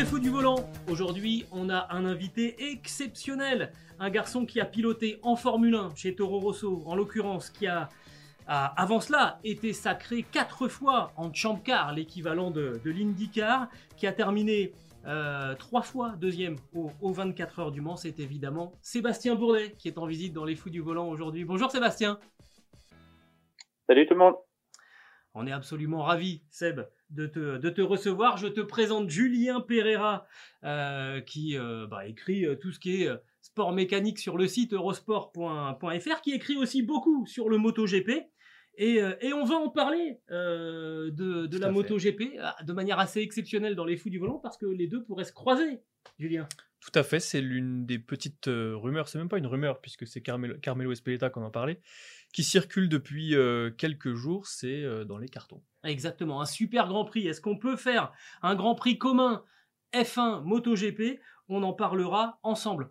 les fous du volant. Aujourd'hui, on a un invité exceptionnel, un garçon qui a piloté en Formule 1 chez Toro Rosso, en l'occurrence, qui a, a, avant cela été sacré quatre fois en Champ Car, l'équivalent de, de l'IndyCar, qui a terminé euh, trois fois deuxième au, au 24 heures du Mans. C'est évidemment Sébastien Bourdet qui est en visite dans les fous du volant aujourd'hui. Bonjour Sébastien. Salut tout le monde. On est absolument ravis, Seb, de te, de te recevoir. Je te présente Julien Pereira, euh, qui euh, bah, écrit euh, tout ce qui est sport mécanique sur le site eurosport.fr, qui écrit aussi beaucoup sur le MotoGP. Et, et on va en parler euh, de, de la. MotoGP euh, de manière assez exceptionnelle dans les fous du volant, parce que les deux pourraient se croiser, Julien. Tout à fait, c'est l'une des petites rumeurs, c'est même pas une rumeur puisque c'est Carmelo, Carmelo Espeleta qu'on en parlait, qui circule depuis euh, quelques jours, c'est euh, dans les cartons. Exactement, un super Grand Prix. Est-ce qu'on peut faire un Grand Prix commun F1 MotoGP? On en parlera ensemble.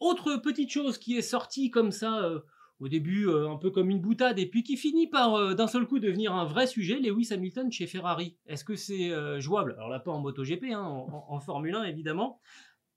Autre petite chose qui est sortie comme ça euh, au début un peu comme une boutade et puis qui finit par d'un seul coup devenir un vrai sujet, Lewis Hamilton chez Ferrari. Est-ce que c'est jouable? Alors là pas en MotoGP, hein, en Formule 1 évidemment.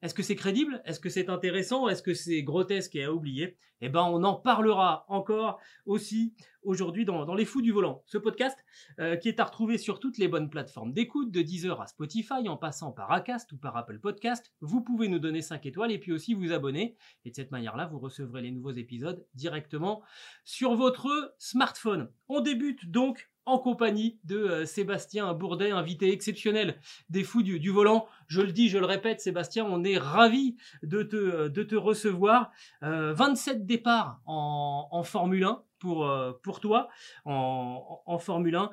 Est-ce que c'est crédible? Est-ce que c'est intéressant? Est-ce que c'est grotesque et à oublier? Eh ben on en parlera encore aussi aujourd'hui dans, Les Fous du Volant. Ce podcast euh, qui est à retrouver sur toutes les bonnes plateformes d'écoute, de Deezer à Spotify, en passant par Acast ou par Apple Podcast. Vous pouvez nous donner 5 étoiles et puis aussi vous abonner. Et de cette manière-là, vous recevrez les nouveaux épisodes directement sur votre smartphone. On débute donc en compagnie de euh, Sébastien Bourdet, invité exceptionnel des fous du, volant. Je le dis, je le répète, Sébastien, on est ravi de te, de te recevoir. Euh, 27 départs en, en Formule 1 pour, euh, toi en, en, Formule 1.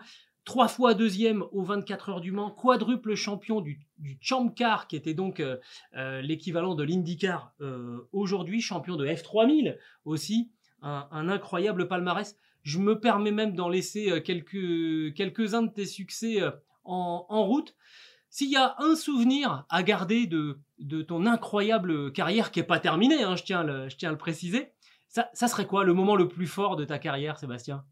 Trois fois deuxième aux 24 heures du Mans, quadruple champion du, du Champ Car, qui était donc euh, euh, l'équivalent de l'IndyCar euh, aujourd'hui, champion de F3000 aussi, un incroyable palmarès. Je me permets même d'en laisser euh, quelques, quelques-uns de tes succès euh, en, en route. S'il y a un souvenir à garder de, de ton incroyable carrière qui n'est pas terminée, hein, je, tiens je tiens à le préciser, ça, serait quoi le moment le plus fort de ta carrière, Sébastien?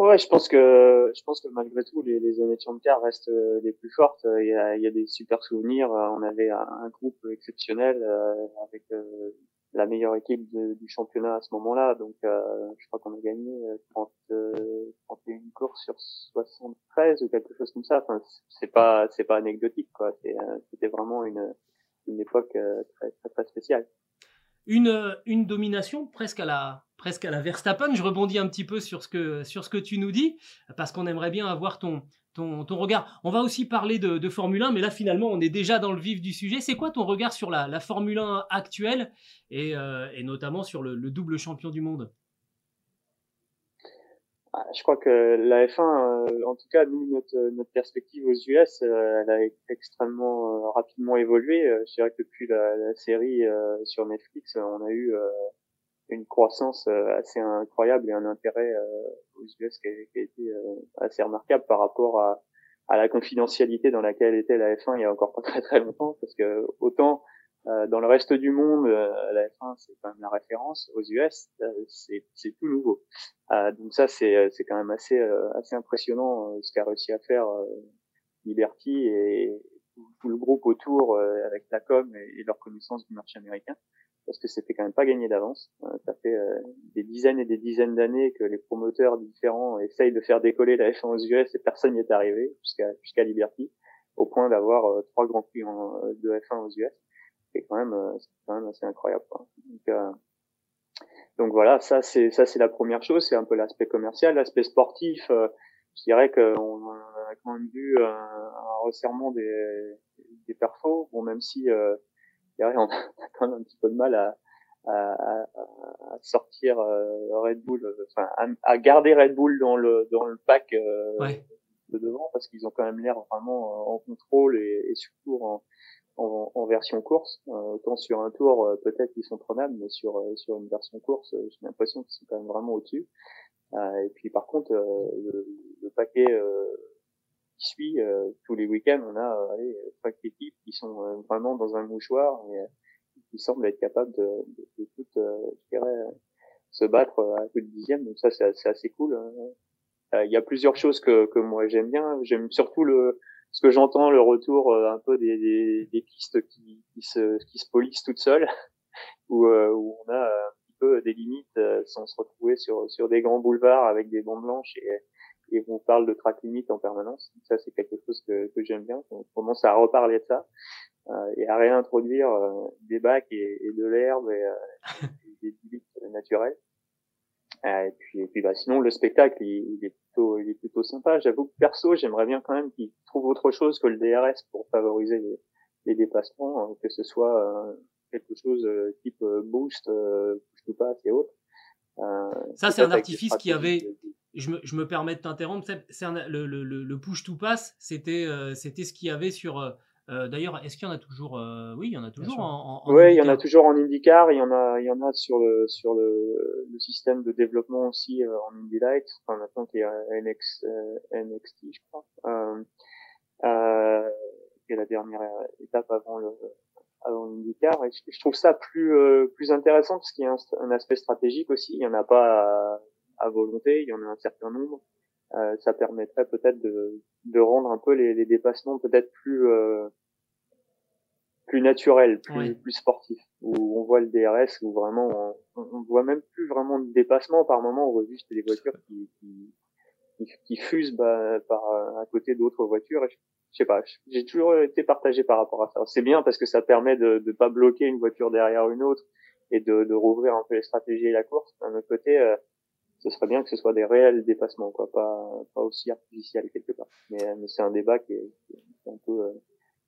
Ouais, je pense que je pense que malgré tout, les, années de Champion restent euh, les plus fortes. Il y a, des super souvenirs. On avait un, groupe exceptionnel avec la meilleure équipe du championnat à ce moment-là. Donc, euh, je crois qu'on a gagné euh, 30, euh, 31 courses sur 73 ou quelque chose comme ça. Enfin, c'est pas c'est pas anecdotique quoi. Euh, C'était vraiment une une époque euh, très très très spéciale. Une, domination presque à la presque à la Verstappen. Je rebondis un petit peu sur ce que sur ce tu nous dis parce qu'on aimerait bien avoir ton ton, ton regard. On va aussi parler de, Formule 1, mais là finalement on est déjà dans le vif du sujet. C'est quoi ton regard sur la, Formule 1 actuelle et, euh, et notamment sur le double champion du monde? Ah, Je crois que la F1, euh, en tout cas, nous, notre, notre perspective aux US, euh, elle a extrêmement euh, rapidement évolué. Euh, Je dirais que depuis la, la série euh, sur Netflix, euh, on a eu euh, une croissance euh, assez incroyable et un intérêt euh, aux US qui a, été euh, assez remarquable par rapport à, à la confidentialité dans laquelle était la F1 il y a encore pas très très longtemps, parce que autant euh, dans le reste du monde, euh, la F1 c'est quand même la référence. Aux US, euh, c'est c'est tout nouveau. Euh, donc ça c'est euh, c'est quand même assez assez impressionnant ce qu'a réussi à faire Liberty et tout, le groupe autour avec la com et, leur connaissance du marché américain parce que c'était quand même pas gagné d'avance. Ça fait des dizaines et des dizaines d'années que les promoteurs différents essayent de faire décoller la F1 aux US et personne n'y est arrivé jusqu'à jusqu'à Liberty au point d'avoir trois grands prix en, de F1 aux US. C'est quand même euh, c'est quand même assez incroyable. Quoi. Donc, euh, donc voilà, ça c'est ça c'est la première chose, c'est un peu l'aspect commercial, l'aspect sportif. euh, je dirais qu'on a quand même vu un, un resserrement des des perfos, bon même si euh, je dirais, on a quand même un petit peu de mal à, à, sortir Red Bull, enfin à, garder Red Bull dans le dans le pack de devant parce qu'ils ont quand même l'air vraiment en contrôle et, et surtout en, en, en, version course. autant sur un tour, peut-être qu'ils sont prenables, mais sur sur une version course, j'ai l'impression qu'ils sont quand même vraiment au-dessus. et puis par contre, le, le, paquet qui suit euh, tous les week-ends, on a euh, allez, cinq équipes qui sont euh, vraiment dans un mouchoir et qui semblent être capables de, de, de toutes, je dirais, se battre à coup de dixième. Donc ça, c'est assez cool. Hein. Il y a plusieurs choses que, que moi j'aime bien. J'aime surtout le ce que j'entends, le retour un peu des, des, des pistes qui, qui, se, qui se polissent toutes seules, où, où on a un petit peu des limites sans se retrouver sur, sur des grands boulevards avec des bandes blanches et, et on parle de track limite en permanence. Ça, c'est quelque chose que, que j'aime bien. On commence à reparler de ça euh, et à réintroduire euh, des bacs et, et de l'herbe et, euh, des limites naturelles. Euh, et puis, et puis bah, sinon, le spectacle, il, il, est plutôt, il est plutôt sympa. J'avoue que perso, j'aimerais bien quand même qu'il trouve autre chose que le DRS pour favoriser les, les déplacements, hein, que ce soit quelque chose type boost, push to pass et autres. ça, c'est un artifice qui avait je me, je me, permets de t'interrompre. Le, le, le, push to pass, c'était euh, c'était ce qu'il y avait sur. Euh, euh D'ailleurs, est-ce qu'il y en a toujours euh, Oui, il y en a toujours en, en, Oui, il y en a toujours en IndyCar. Il y en a, il y en a sur le sur le, le système de développement aussi euh, en Indy Light. Enfin, maintenant qu'il y a NX, NXT, je crois. Euh, qui est la dernière étape avant le avant l'IndyCar. Et je, trouve ça plus plus intéressant parce qu'il y a un, un, aspect stratégique aussi. Il y en a pas à volonté, il y en a un certain nombre. Euh, ça permettrait peut-être de, de rendre un peu les, les dépassements peut-être plus euh, plus naturels, plus, plus sportifs, où on voit le DRS, où vraiment on, on voit même plus vraiment de dépassement par moment, on voit juste des voitures qui, qui, qui, fusent bah, par à côté d'autres voitures. je, sais pas, j'ai toujours été partagé par rapport à ça. C'est bien parce que ça permet de ne pas bloquer une voiture derrière une autre et de, de rouvrir un peu les stratégies et la course. D'un autre côté, euh, ce serait bien que ce soit des réels dépassements, quoi, pas, pas aussi artificiels quelque part. Mais, mais c'est un débat qui est, qui est un peu, euh,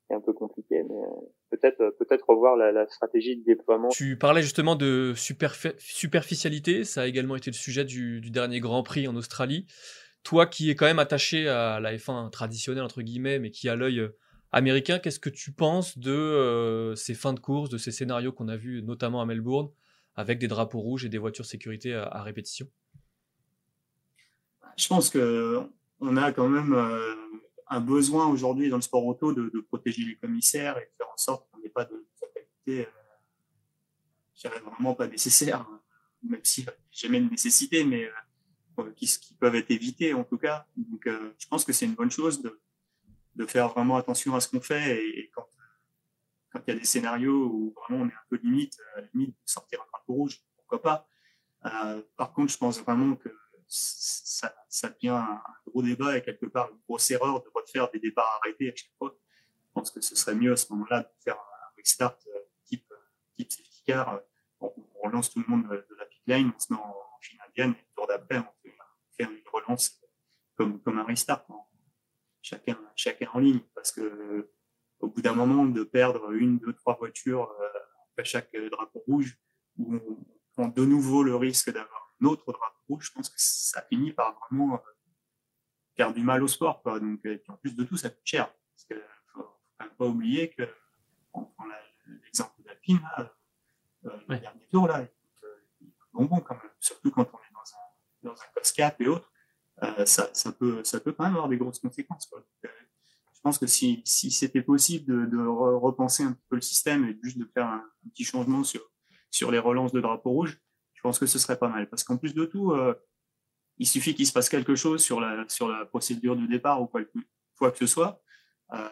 qui est un peu compliqué, mais euh, peut-être, peut-être revoir la, la, stratégie de déploiement. Tu parlais justement de superficialité, ça a également été le sujet du, du dernier Grand Prix en Australie. Toi qui es quand même attaché à la F1 traditionnelle entre guillemets, mais qui a l'œil euh, américain, qu'est-ce que tu penses de ces fins de course, de ces scénarios qu'on a vus notamment à Melbourne, avec des drapeaux rouges et des voitures sécurité à répétition? Je pense que on a quand même euh, un besoin aujourd'hui dans le sport auto de, protéger les commissaires et de faire en sorte qu'on n'ait pas de fatalité, euh, vraiment pas nécessaire, hein. même si jamais une nécessité, mais euh, qui, qui, peuvent être évitées en tout cas. Donc, euh, je pense que c'est une bonne chose de, faire vraiment attention à ce qu'on fait et, quand quand il y a des scénarios où vraiment on est un peu limite, à la limite de sortir un drapeau rouge, pourquoi pas. Euh, par contre, je pense vraiment que ça, devient un gros débat et quelque part une grosse erreur de refaire des départs arrêtés à chaque fois. Je pense que ce serait mieux à ce moment-là de faire un restart euh, type, euh, type safety. Euh, on, relance tout le monde de, la pit lane, on se met en, en file indienne et le tour d'après, on fait, faire une relance comme, comme un restart. Chacun, chacun en ligne parce que au bout d'un moment de perdre une, deux, trois voitures après chaque drapeau rouge, on prend de nouveau le risque d'avoir autre drapeau rouge, je pense que ça finit par vraiment euh, faire du mal au sport. Quoi. Donc, et puis en plus de tout, ça coûte cher. Parce que faut, faut quand même pas oublier que, on prend l'exemple d'Alpine, là, euh, le dernier tour, là, il coûte bonbon quand même. Surtout quand on est dans un, dans un cost cap et autres, euh, ça, ça, peut, ça peut quand même avoir des grosses conséquences. Quoi. Donc, euh, je pense que si, si c'était possible de, de repenser un peu le système et juste de faire un, un petit changement sur, sur les relances de drapeau rouge, pense que ce serait pas mal. Parce qu'en plus de tout, euh, il suffit qu'il se passe quelque chose sur la, sur la procédure de départ ou quoi, quoi que ce soit. Euh,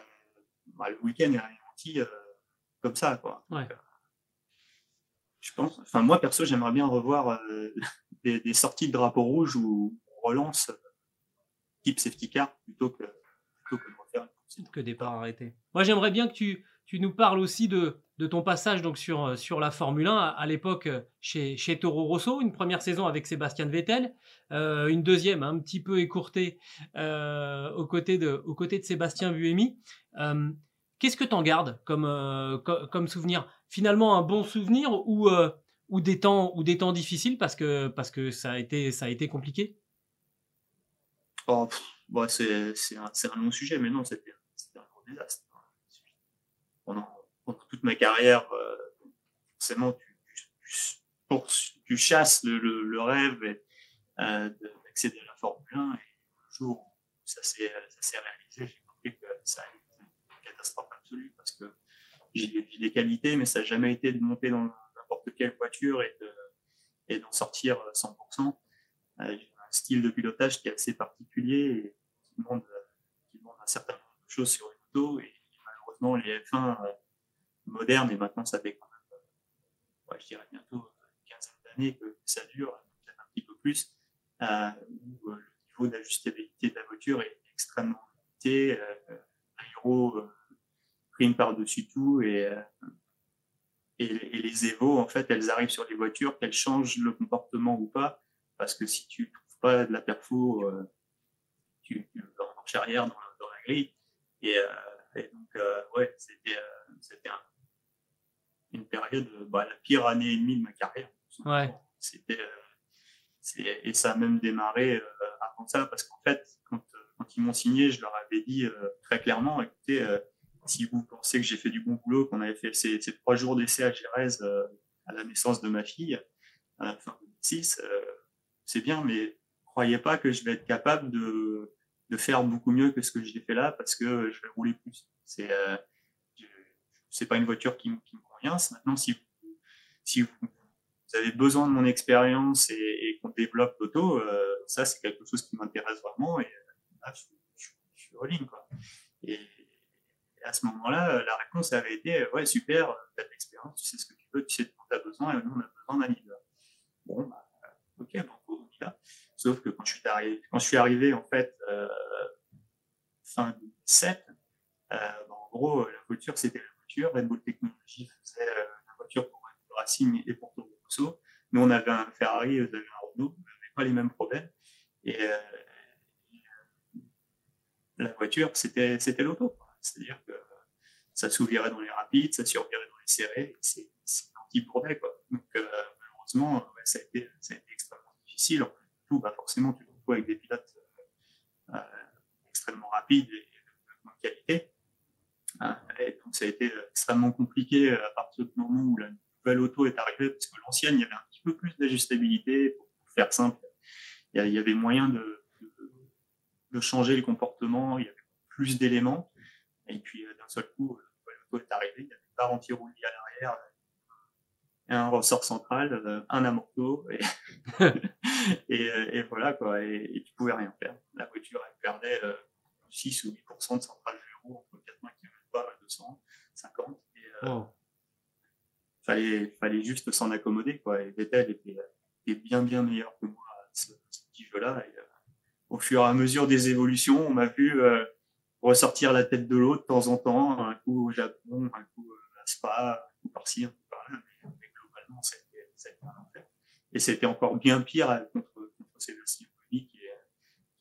bah, le week-end est anéanti euh, comme ça. Quoi. Ouais. je pense, enfin, moi, perso, j'aimerais bien revoir des, des, sorties de drapeau rouge où on relance type safety car plutôt que, plutôt que de refaire que départ arrêté. Moi, j'aimerais bien que tu, tu nous parles aussi de, de ton passage donc sur, euh, sur la Formule 1 à, l'époque euh, chez, chez Toro Rosso, une première saison avec Sébastien Vettel, euh, une deuxième un petit peu écourtée euh, aux, côtés de, aux côtés de Sébastien Buemi. Qu'est-ce que tu en gardes comme, comme, souvenir? Finalement un bon souvenir ou, ou des temps ou des temps difficiles parce que parce que ça a été ça a été compliqué? Oh, c'est c'est un, un, long sujet, mais non, c'était un gros désastre. Toute ma carrière, euh, forcément, tu, chasses le, rêve euh, d'accéder à la Formule 1 et le jour où ça s'est réalisé, j'ai compris que ça a été une catastrophe absolue parce que j'ai des qualités, mais ça n'a jamais été de monter dans n'importe quelle voiture et de et d'en sortir 100%. Euh, j'ai un style de pilotage qui est assez particulier et qui demande, qui demande un certain nombre de choses sur une auto. Et malheureusement, les F1 euh, modernes, et maintenant ça fait quand même, euh, je dirais bientôt une quinzaine d'années que ça dure, peut-être un petit peu plus, euh, où le niveau d'ajustabilité de la voiture est extrêmement limité. L'aéro prime par-dessus tout et et, les Evo, en fait, elles arrivent sur les voitures, qu'elles changent le comportement ou pas, parce que si tu trouves pas de la perfo, euh, tu, tu en marche arrière dans, la grille. Et, euh, donc, euh, ouais, c'était un, une période, bah, la pire année et demie de ma carrière. Ouais. C'était et ça a même démarré avant ça, parce qu'en fait, quand, quand ils m'ont signé, je leur avais dit très clairement, écoutez, si vous pensez que j'ai fait du bon boulot, qu'on avait fait ces, ces trois jours d'essai à Gérèse euh, à la naissance de ma fille, à la fin 2006, euh, c'est bien, mais croyez pas que je vais être capable de, de faire beaucoup mieux que ce que j'ai fait là parce que je vais rouler plus. C'est euh, c'est pas une voiture qui, qui me Maintenant, si si vous, avez besoin de mon expérience et, et qu'on développe l'auto, euh, ça c'est quelque chose qui m'intéresse vraiment et là, je, je, je suis all in, quoi. Et, à ce moment-là, la réponse avait été Ouais, super, tu as de l'expérience, tu sais ce que tu veux, tu sais ce dont tu as besoin, et nous, on a besoin d'un leader. Bon, bah, ok, bon, on y va. Sauf que quand je suis arrivé, quand je suis arrivé en fait, euh, fin 2007, euh, bah, en gros, la voiture, c'était Red Bull Technologies faisait euh, la voiture pour le Racing et pour Toro Rosso. Nous, on avait un Ferrari, eux avaient un Renault, on n'avait pas les mêmes problèmes. Et euh, la voiture, c'était l'auto. C'est-à-dire que ça s'ouvrirait dans les rapides, ça survirait dans les serrés, c'est petit bordel, quoi. Donc, euh, malheureusement, ça, a été, ça, a été, extrêmement difficile. En tout, bah, forcément, tu te retrouves avec des pilotes euh, extrêmement rapides et de bonne qualité. Et donc, ça a été extrêmement compliqué à partir du moment où la nouvelle auto est arrivée, parce que l'ancienne, il y avait un petit peu plus d'ajustabilité, pour faire simple. Il y avait moyen de, de, de changer le comportement, il y avait plus d'éléments. Et puis, euh, d'un seul coup, euh, l'auto est arrivé, il y avait une barre anti-roulis à l'arrière, un ressort central, euh, un amorto, et, et, et, voilà, quoi. Et, et, tu pouvais rien faire. La voiture, elle perdait 6 ou 8% de centrale de entre 80 km et 250. Et, oh. fallait, fallait juste s'en accommoder, quoi. Et Vettel était, était, bien, bien meilleur que moi à ce, ce petit jeu-là. Et, au fur et à mesure des évolutions, on m'a vu euh, ressortir la tête de l'eau de temps en temps, un coup au Japon, un coup euh, à Spa, un coup par-ci, un coup par-là, mais, globalement, ça a été, un enfer. Et c'était encore bien pire euh, contre, contre Sébastien Boni, qui est,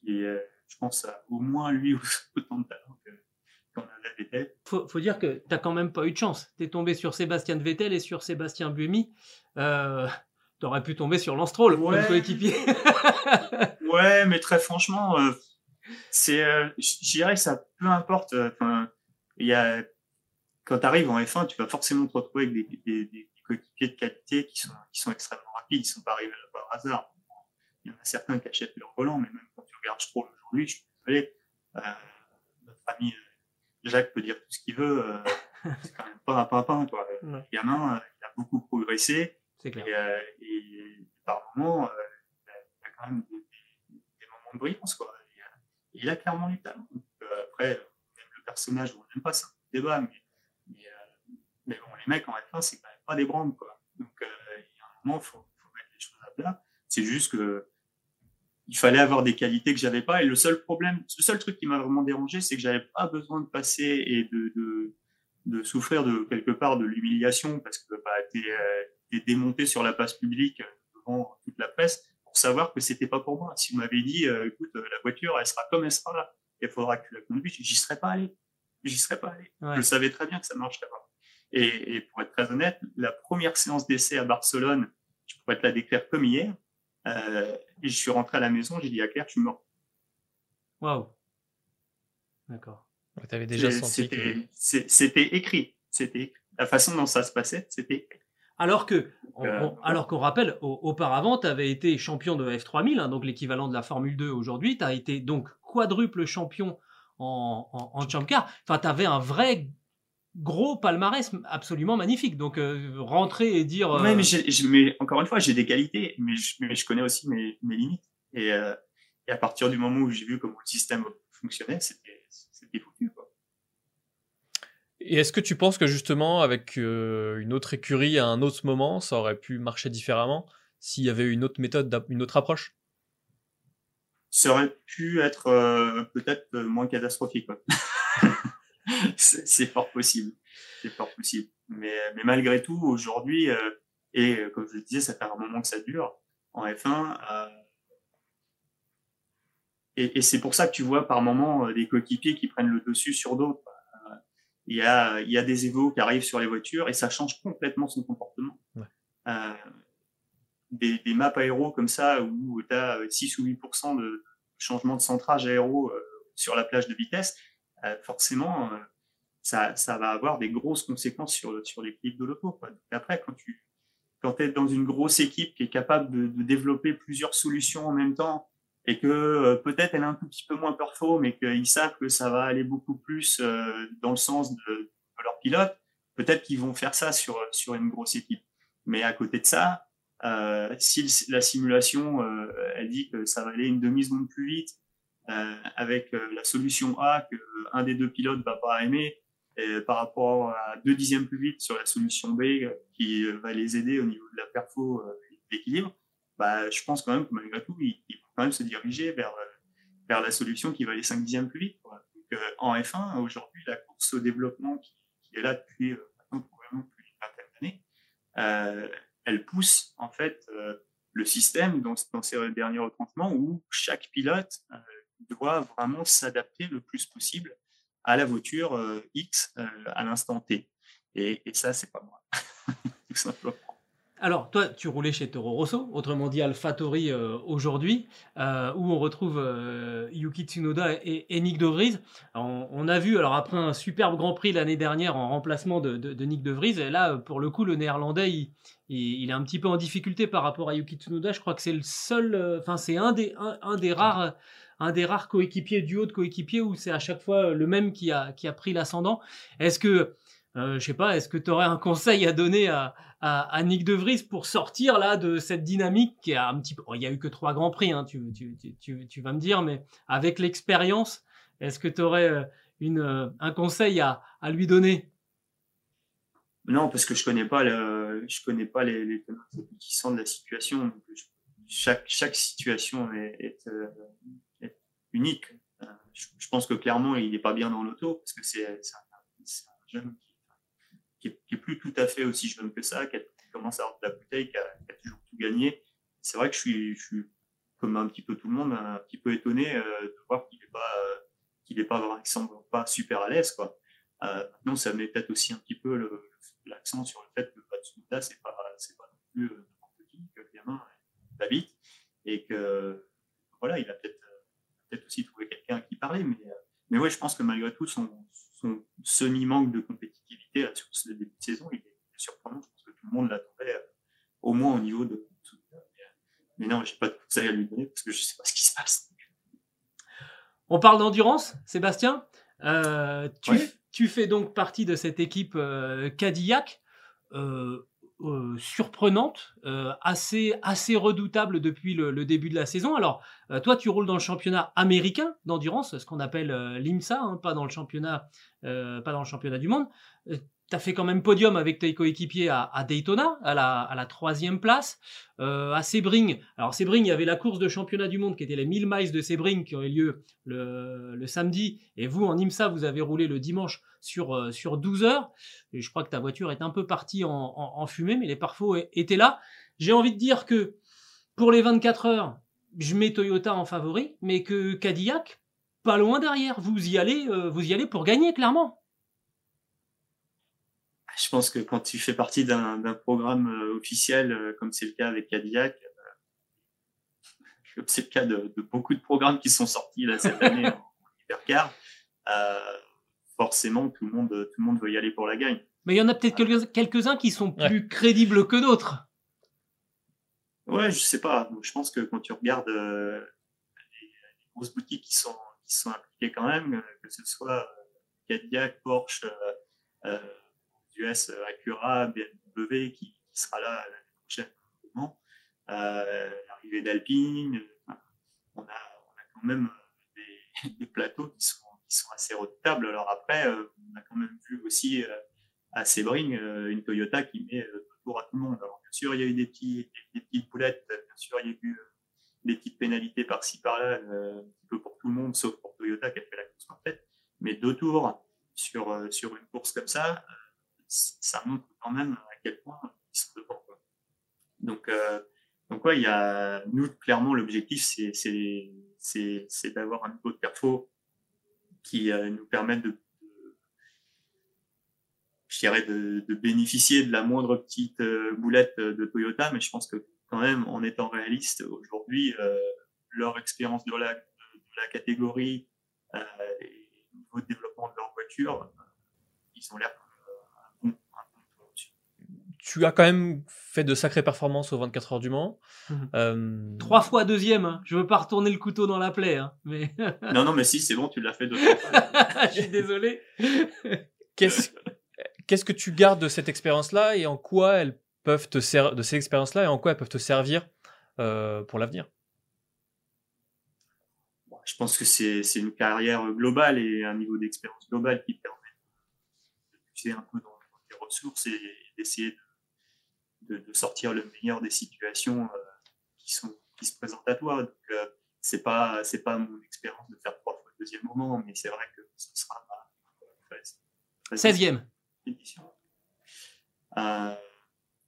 qui est, euh, je pense, au moins lui autant de talent que, qu'on avait Vettel. Faut, faut dire que t'as quand même pas eu de chance. T'es tombé sur Sébastien Vettel et sur Sébastien Buemi. Euh, T'aurais pu tomber sur Lance Troll, ouais. comme coéquipier. ouais, mais très franchement, euh, c'est, euh, je dirais que ça, peu importe. Euh, il y a, quand tu arrives en F1, tu vas forcément te retrouver avec des, des, des coéquipiers de qualité qui sont, qui sont extrêmement rapides. Ils sont pas arrivés là par hasard. Il y en a certains qui achètent leur volant, mais même quand tu regardes Stroll aujourd'hui, je suis désolé, euh, notre ami euh, Jacques peut dire tout ce qu'il veut, euh, c'est quand même pas un pimpin, quoi. Le gamin, il a beaucoup progressé. C'est clair. Et, euh, et, par moments, il y a quand même des, moments de brillance, quoi il a clairement du talent. Euh, après, même le personnage, on n'aime pas, ça, débat, mais, mais, euh, mais, bon, les mecs en F1, c'est quand même pas des brandes, quoi. Donc, euh, il y a un moment, il faut, faut, mettre les choses à plat. C'est juste que il fallait avoir des qualités que j'avais pas. Et le seul problème, le seul truc qui m'a vraiment dérangé, c'est que j'avais pas besoin de passer et de, de, de souffrir de quelque part de l'humiliation parce que bah, t'es es démonté sur la place publique devant toute la presse savoir que c'était pas pour moi. Si vous m'avez dit, euh, écoute, euh, la voiture, elle sera comme elle sera là, il faudra que tu la conduises, j'y serais pas allé. J'y serais pas allé. Ouais. Je savais très bien que ça marcherait pas. Et, pour être très honnête, la première séance d'essai à Barcelone, je pourrais te la décrire comme hier. Euh, et je suis rentré à la maison, j'ai dit à Claire, suis mort. Waouh. D'accord. Tu avais déjà senti. C'était écrit. C'était la façon dont ça se passait, c'était alors que, euh, alors qu'on rappelle, auparavant, tu avais été champion de F3000, hein, donc l'équivalent de la Formule 2 aujourd'hui. Tu as été donc quadruple champion en, en, en Champ Car. Enfin, tu avais un vrai gros palmarès absolument magnifique. Donc, euh, rentrer et dire. Euh... mais, encore une fois, j'ai des qualités, mais je, connais aussi mes, limites. Euh, et, à partir du moment où j'ai vu comment le système fonctionnait, c'était foutu. Quoi. Et est-ce que tu penses que justement, avec euh, une autre écurie à un autre moment, ça aurait pu marcher différemment s'il y avait une autre méthode, une autre approche? Ça aurait pu être peut-être moins catastrophique. c'est fort possible. C'est fort possible. Mais, mais malgré tout, aujourd'hui, euh, et euh, comme je le disais, ça fait un moment que ça dure en F1. Euh, et, et c'est pour ça que tu vois par moment des coéquipiers qui prennent le dessus sur d'autres. Il y, a, il y a des évos qui arrivent sur les voitures et ça change complètement son comportement. des, des, maps aéro comme ça où tu as 6 ou 8% de changement de centrage aéro sur la plage de vitesse, forcément, euh, ça, va avoir des grosses conséquences sur, sur de l'auto. Après, quand tu es dans une grosse équipe qui est capable de, développer plusieurs solutions en même temps et que euh, peut-être elle est un tout petit peu moins performe mais qu'ils savent que ça va aller beaucoup plus dans le sens de, leur pilote, peut-être qu'ils vont faire ça sur, une grosse équipe. Mais à côté de ça, euh, si la simulation euh, elle dit que ça va aller une demi seconde plus vite euh, avec euh, la solution A que un des deux pilotes va pas aimer par rapport à deux dixièmes plus vite sur la solution B qui va les aider au niveau de la perfo et de l'équilibre, bah, je pense quand même que malgré tout, il, il faut quand même se diriger vers, vers la solution qui va aller 5 dixièmes plus vite. Euh, en F1, aujourd'hui, la course au développement qui, est là depuis euh, probablement plus d'une vingtaine d'années, euh, elle pousse en fait le système dans, dans ces derniers retranchements où chaque pilote doit vraiment s'adapter le plus possible à la voiture euh, X euh, à l'instant T. Et, ça, c'est pas moi, tout simplement. Alors, toi, tu roulais chez Toro Rosso, autrement dit AlphaTauri euh, aujourd'hui, où on retrouve Yuki Tsunoda et, Nick De Vries. On, a vu, alors après un superbe Grand Prix l'année dernière en remplacement de, Nick De Vries, et là, pour le coup, le Néerlandais, il, il, est un petit peu en difficulté par rapport à Yuki Tsunoda. Je crois que c'est le seul, enfin, c'est un des, un des rares un des rares coéquipiers, duo de coéquipiers où c'est à chaque fois le même qui a, qui a pris l'ascendant. Est-ce que, euh, je sais pas, est-ce que tu aurais un conseil à donner à, à, Nick De Vries pour sortir là de cette dynamique qui a un petit il y a eu que trois grands prix, hein, tu, tu, tu, tu, vas me dire, mais avec l'expérience, est-ce que tu aurais euh, une, euh, un conseil à, à lui donner? Non, parce que je connais pas le, je connais pas les, les qui sont de la situation. Chaque, situation est, euh, unique. Euh, je, pense que clairement, il n'est pas bien dans l'auto parce que c'est un, jeune qui, qui, est, plus tout à fait aussi jeune que ça, qui, commence à avoir de la bouteille, qui a, toujours tout gagné. C'est vrai que je suis, comme un petit peu tout le monde, un petit peu étonné euh, de voir qu'il n'est pas, qu'il n'est pas, pas super à l'aise, maintenant, ça met peut-être aussi un petit peu l'accent sur le fait que Matsuda, c'est pas, pas non plus n'importe qui, que le gamin va vite, et que, voilà, il a peut-être peut-être aussi trouver quelqu'un qui parlait. Mais, euh, mais ouais, je pense que malgré tout, son, son semi-manque de compétitivité sur ce début de saison, il est surprenant. Je pense que tout le monde l'attendait euh, au moins au niveau de. Mais non, j'ai pas de conseil à lui donner parce que je sais pas ce qui se passe. On parle d'endurance, Sébastien. Euh, tu, tu, fais donc partie de cette équipe Cadillac. Euh, euh, surprenante, euh, assez, assez redoutable depuis le, début de la saison. Alors, euh, toi, tu roules dans le championnat américain d'endurance, ce qu'on appelle l'IMSA, hein, pas dans le championnat, pas dans le championnat du monde tu as fait quand même podium avec tes coéquipiers à, Daytona, à la, troisième place. Euh, à Sebring, alors Sebring, il y avait la course de championnat du monde qui était les 1000 miles de Sebring qui ont eu lieu le, samedi. Et vous, en IMSA, vous avez roulé le dimanche sur, euh, sur 12 heures. Et je crois que ta voiture est un peu partie en, en, fumée, mais les parfos étaient là. J'ai envie de dire que pour les 24 heures, je mets Toyota en favori, mais que Cadillac, pas loin derrière. Vous y allez, euh, vous y allez pour gagner, clairement. Je pense que quand tu fais partie d'un programme officiel, comme c'est le cas avec Cadillac, c'est le cas de, beaucoup de programmes qui sont sortis là, cette année en hypercar, forcément tout le monde tout le monde veut y aller pour la gagne. Mais il y en a peut-être quelques-uns qui sont plus crédibles que d'autres. Ouais, je sais pas. Je pense que quand tu regardes euh, les, grosses boutiques qui sont, qui sont impliquées quand même, euh, que ce soit euh, Cadillac, Porsche, euh, US, Acura, BMW qui, sera là l'année prochaine, l'arrivée d'Alpine, on, a, on a quand même des, des plateaux qui sont, assez redoutables. Alors après, on a quand même vu aussi à Sebring une Toyota qui met tour à tout le monde. Alors, bien sûr, il y a eu des, petites boulettes, bien sûr, il y a eu euh, des petites pénalités par-ci par-là, euh, un petit peu pour tout le monde, sauf pour Toyota qui a fait la course parfaite. Mais deux tours sur, euh, sur une course comme ça, ça montre quand même à quel point ils sont devant. Donc, donc ouais, il y a, nous, clairement, l'objectif, c'est, d'avoir un niveau de perfo qui nous permette de je dirais, de, bénéficier de la moindre petite euh, boulette euh, de Toyota, mais je pense que quand même, en étant réaliste, aujourd'hui, euh, leur expérience de la, de, la catégorie euh, et le niveau de développement de leur voiture, ils ont l'air tu as quand même fait de sacrées performances aux 24 heures du Mans. Euh... Trois fois deuxième. Hein. Je veux pas retourner le couteau dans la plaie. Hein, mais... non, non, mais si, c'est bon, tu l'as fait deux fois. Je suis désolé. Qu'est-ce que tu gardes de cette expérience-là et en quoi elles peuvent te servir de ces expériences-là et en quoi elles peuvent te servir euh, pour l'avenir? Je pense que c'est une carrière globale et un niveau d'expérience globale qui permet de puiser un peu dans, tes ressources et, d'essayer de, de, sortir le meilleur des situations euh, qui, sont, qui se présentent à toi. Donc, euh, c'est pas c'est pas mon expérience de faire trois fois le deuxième moment, mais c'est vrai que ce sera ma 16e édition. Euh,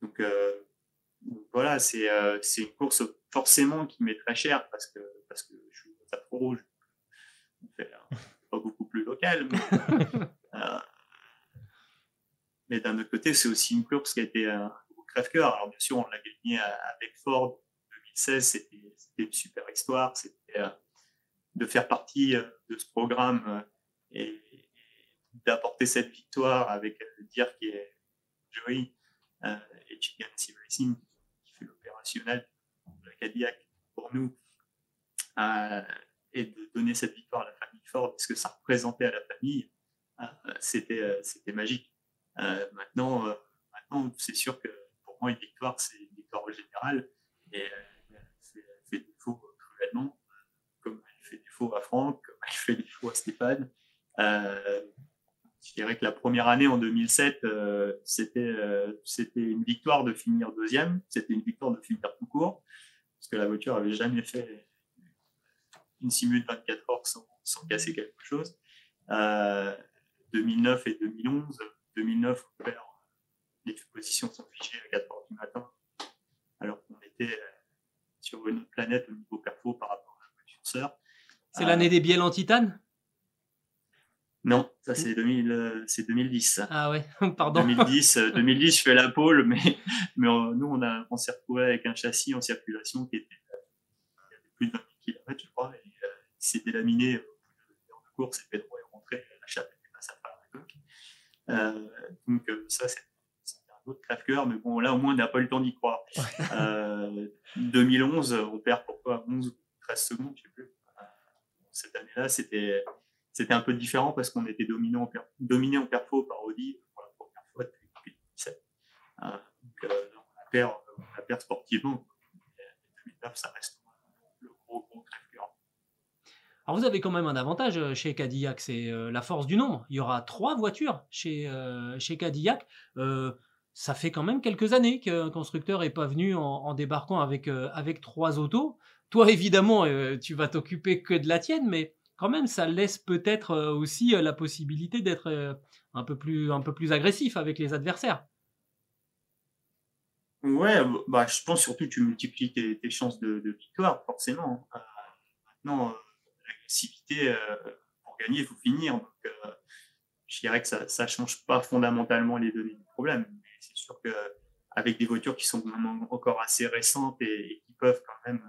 donc, euh, voilà, c'est euh, c'est une course forcément qui m'est très chère parce que, parce que je suis au pro rouge. C'est pas beaucoup plus local. Mais, mais d'un autre côté, c'est aussi une course qui a été Alors, bien sûr, on l'a gagné avec Ford 2016, c'était une super histoire. C'était de faire partie de ce programme et, d'apporter cette victoire avec qui est Joey euh, et Chicken Racing qui fait l'opérationnel de la Cadillac pour nous euh, et de donner cette victoire à la famille Ford parce que ça représentait à la famille euh, c'était c'était magique. Maintenant maintenant c'est sûr que une victoire c'est une victoire au général. Et elle fait, défaut cruellement. Comme elle fait défaut à Franck comme elle fait défaut à Stéphane. Je dirais que la première année en 2007, euh, c'était euh, c'était une victoire de finir deuxième, c'était une victoire de finir tout court, parce que la voiture avait jamais fait une simule de 24 heures sans, sans casser quelque chose. 2009 euh, et 2011, 2009 on perd, les positions sont fichées à 4 heures du matin, alors qu'on était sur une autre planète au niveau perfo par rapport à la sœur. C'est l'année des bielles en titane non, ça c'est 2010. Ah ouais, pardon. 2010, 2010, euh, je fais la pole, mais, mais nous on, a, on s'est retrouvé avec un châssis en circulation qui était euh, plus de 20 km, je crois, et euh, il s'est délaminé en course et Pedro est rentré, la chape était passée à la coque. Euh, donc ça c'est un autre crève-cœur, mais bon là au moins on n'a pas eu le temps d'y croire. Euh, 2011, on perd pourquoi 11 ou 13 secondes, je sais plus. Cette année-là, c'était c'était un peu différent parce qu'on était dominé en, dominé en perfo par Audi pour la première fois depuis 2017. Euh, donc, euh, on, perd, on perd sportivement. 2009, ça reste le gros, gros crève-cœur. Alors vous avez quand même un avantage euh, chez Cadillac, c'est la force du nombre. Il y aura trois voitures chez, chez Cadillac. Ça fait quand même quelques années qu'un constructeur n'est pas venu en, débarquant avec, avec trois autos. Toi, évidemment, tu vas t'occuper que de la tienne, mais quand même, ça laisse peut-être euh, aussi euh, la possibilité d'être euh, un peu plus un peu plus agressif avec les adversaires. Ouais, bah, je pense surtout que tu multiplies tes, chances de, victoire, forcément. maintenant, l'agressivité, pour gagner, il faut finir. Je dirais que ça ne change pas fondamentalement les données du problème. C'est sûr que avec des voitures qui sont encore assez récentes et, qui peuvent quand même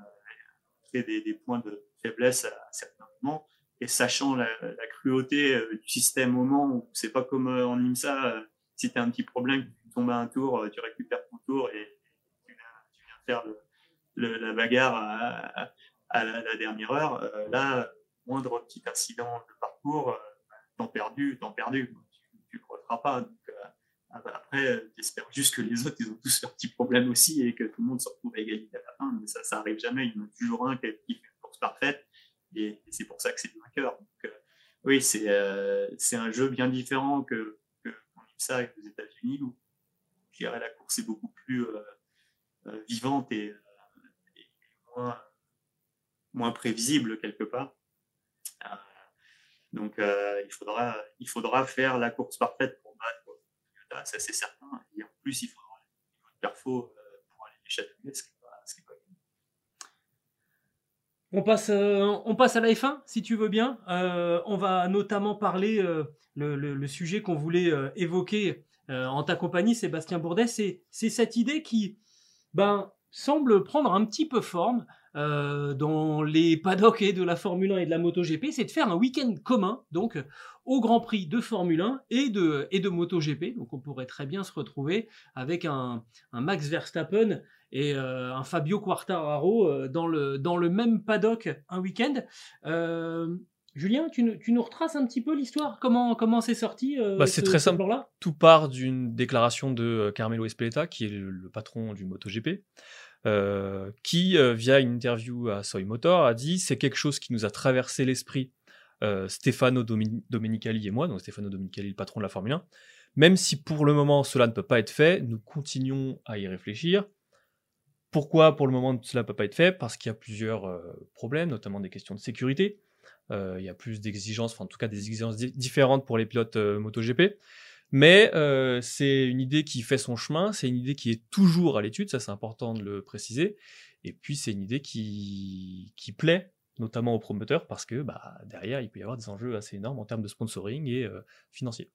créer des, points de faiblesse à, certains moments, et sachant la, cruauté du système au moment où c'est pas comme en IMSA, si tu as un petit problème, tu tombes à un tour, tu récupères ton tour et tu viens, faire le, le, la bagarre à, la, dernière heure. Euh, là, moindre petit incident de parcours, euh, temps perdu, temps perdu, tu ne referas pas. Euh, ah bah, après, j'espère juste que les autres, ils ont tous leurs petits problèmes aussi et que tout le monde se retrouve à égalité à la fin. Mais ça, ça arrive jamais. Il y en a toujours un qui fait une course parfaite et, c'est pour ça que c'est le vainqueur. Donc, oui, c'est c'est un jeu bien différent que, que ça avec les États-Unis où je la course est beaucoup plus vivante et, moins, prévisible quelque part. Euh, donc euh, il, faudra, il faudra faire la course parfaite pour battre ça c'est certain. Et en plus, il faudra une perfo euh, pour aller les ce qui n'est pas, On passe, on passe à la F1, si tu veux bien. on va notamment parler le, le, sujet qu'on voulait évoquer en ta compagnie, Sébastien Bourdet. C'est cette idée qui ben, semble prendre un petit peu forme euh, dans les paddocks et de la Formule 1 et de la MotoGP, c'est de faire un week-end commun, donc au Grand Prix de Formule 1 et de, et de MotoGP. Donc on pourrait très bien se retrouver avec un, Max Verstappen et euh, un Fabio Quartararo euh, dans, le, dans le même paddock un week-end. Julien, tu, nous retraces un petit peu l'histoire? Comment comment c'est sorti bah, C'est très simple. Tout part d'une déclaration de Carmelo Espeleta, qui est le patron du MotoGP, euh, qui, euh, via une interview à Soy Motor, a dit c'est quelque chose qui nous a traversé l'esprit, euh, Stefano Domenicali et moi, donc Stefano Domenicali, le patron de la Formule 1. Même si pour le moment cela ne peut pas être fait, nous continuons à y réfléchir. Pourquoi pour le moment cela ne peut pas être fait? Parce qu'il y a plusieurs problèmes, notamment des questions de sécurité. il y a plus d'exigences, en tout cas des exigences différentes pour les pilotes MotoGP. Mais euh, c'est une idée qui fait son chemin, c'est une idée qui est toujours à l'étude, ça c'est important de le préciser. Et puis c'est une idée qui, qui plaît notamment aux promoteurs parce que bah, derrière il peut y avoir des enjeux assez énormes en termes de sponsoring et euh, financier.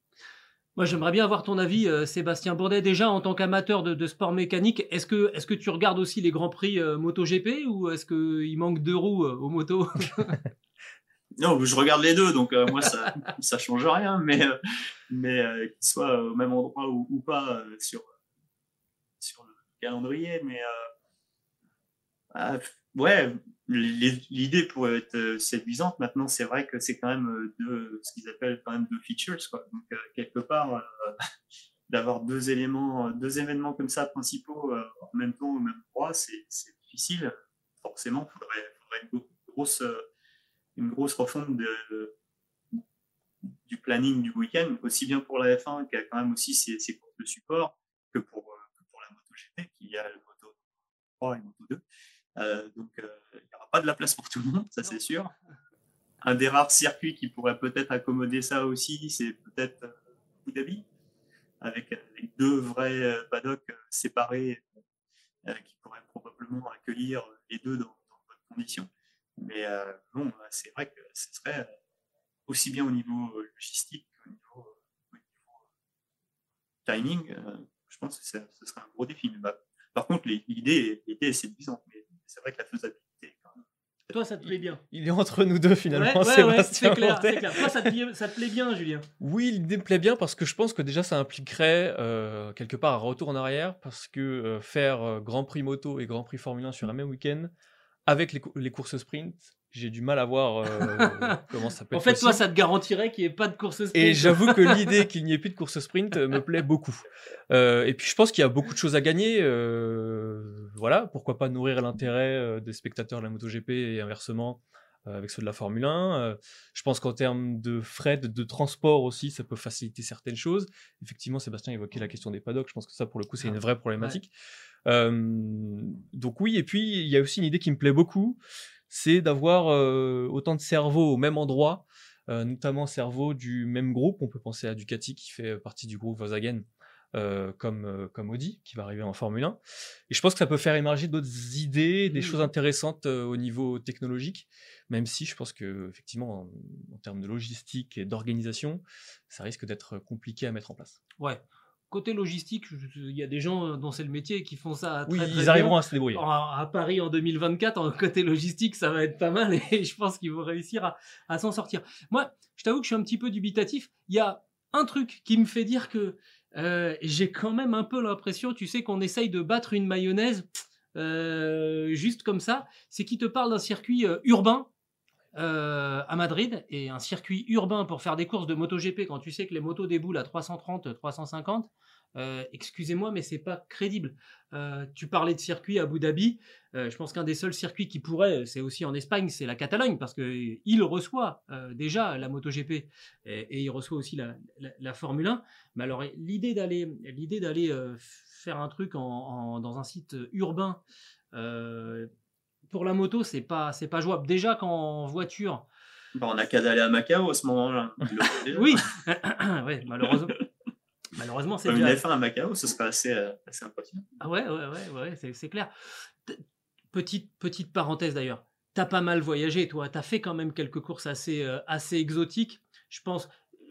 Moi, j'aimerais bien avoir ton avis, euh, Sébastien Bourdet. Déjà, en tant qu'amateur de, sport mécanique, est-ce que, est que tu regardes aussi les grands prix MotoGP ou est-ce qu'il manque deux roues aux motos? Non, je regarde les deux, donc euh, moi ça ça change rien, mais euh, mais euh, qu'ils soient au même endroit ou, pas sur sur le calendrier, mais ah, ouais, l'idée pourrait être séduisante. Maintenant, c'est vrai que c'est quand même deux, ce qu'ils appellent quand même deux features, quoi. Donc quelque part, d'avoir deux éléments, deux événements comme ça principaux en même temps au même endroit, c'est difficile. Forcément, il faudrait, faudrait une grosse une grosse refonte de, du planning du week-end, aussi bien pour la F1 qui a quand même aussi ses, ses courses de support que pour, euh, pour la MotoGP qui a le Moto 3 et Moto 2. Euh, donc euh, il n'y aura pas de la place pour tout le monde, ça c'est sûr. Un des rares circuits qui pourrait peut-être accommoder ça aussi, c'est peut-être Abu Dhabi, avec, deux vrais paddocks séparés qui pourraient probablement accueillir les deux dans, dans bonnes conditions. Mais euh, bon, c'est vrai que ce serait euh, aussi bien au niveau euh, logistique qu'au niveau, timing. je pense que ce serait un gros défi. Bah, par contre, l'idée est séduisante, mais c'est vrai que la faisabilité toi, ça te plaît bien? Il est entre nous deux finalement. Ouais, c'est clair, clair, Toi, ça te, ça te, plaît bien, Julien? Oui, l'idée me plaît bien parce que je pense que déjà, ça impliquerait quelque part un retour en arrière parce que faire Grand Prix moto et Grand Prix Formule 1 sur un même week-end, avec les, courses sprint, j'ai du mal à voir euh, comment ça peut en être. En fait, toi, ça te garantirait qu'il n'y ait pas de course sprint. Et j'avoue que l'idée qu'il n'y ait plus de course sprint me plaît beaucoup. Euh, et puis, je pense qu'il y a beaucoup de choses à gagner. Euh, voilà, pourquoi pas nourrir l'intérêt des spectateurs de la MotoGP et inversement avec ceux de la Formule 1. je pense qu'en termes de frais, de, transport aussi, ça peut faciliter certaines choses. Effectivement, Sébastien évoquait la question des paddocks. Je pense que ça, pour le coup, c'est une vraie problématique. donc oui, et puis il y a aussi une idée qui me plaît beaucoup, c'est d'avoir autant de cerveaux au même endroit, notamment cerveaux du même groupe. On peut penser à Ducati qui fait partie du groupe Volkswagen. Euh, comme, euh, comme Audi, qui va arriver en Formule 1. Et je pense que ça peut faire émerger d'autres idées, des Mmh. choses intéressantes euh, au niveau technologique, même si je pense que effectivement, en, en termes de logistique et d'organisation, ça risque d'être compliqué à mettre en place. Ouais. Côté logistique, il y a des gens dont c'est le métier qui font ça Oui, très, très ils bien. arriveront à se débrouiller. À, à Paris en 2024, en côté logistique, ça va être pas mal et je pense qu'ils vont réussir à, à s'en sortir. Moi, je t'avoue que je suis un petit peu dubitatif. Il y a un truc qui me fait dire que euh, j'ai quand même un peu l'impression, tu sais, qu'on essaye de battre une mayonnaise euh, juste comme ça. C'est qu'il te parle d'un circuit euh, urbain à Madrid et un circuit urbain pour faire des courses de MotoGP quand tu sais que les motos déboulent à 330, 350. Euh, Excusez-moi, mais c'est pas crédible. Euh, tu parlais de circuit à Abu Dhabi. Euh, je pense qu'un des seuls circuits qui pourrait, c'est aussi en Espagne, c'est la Catalogne, parce que il reçoit déjà la MotoGP et, et il reçoit aussi la, la, la Formule 1. Mais alors l'idée d'aller, l'idée d'aller faire un truc en, en- dans un site urbain pour la moto, c'est pas, c'est pas jouable. Déjà qu'en voiture, Bah, on n'a qu'à d'aller à Macao à ce moment-là. Oui, ouais, malheureusement, malheureusement c'est Comme une déjà, F1 à Macao, ce serait assez, euh, assez impressionnant. Ah ouais, ouais, ouais, ouais, c'est, c'est clair. Petite, petite parenthèse d'ailleurs. T'as pas mal voyagé, toi. T'as fait quand même quelques courses assez, euh, assez exotiques. Je pense.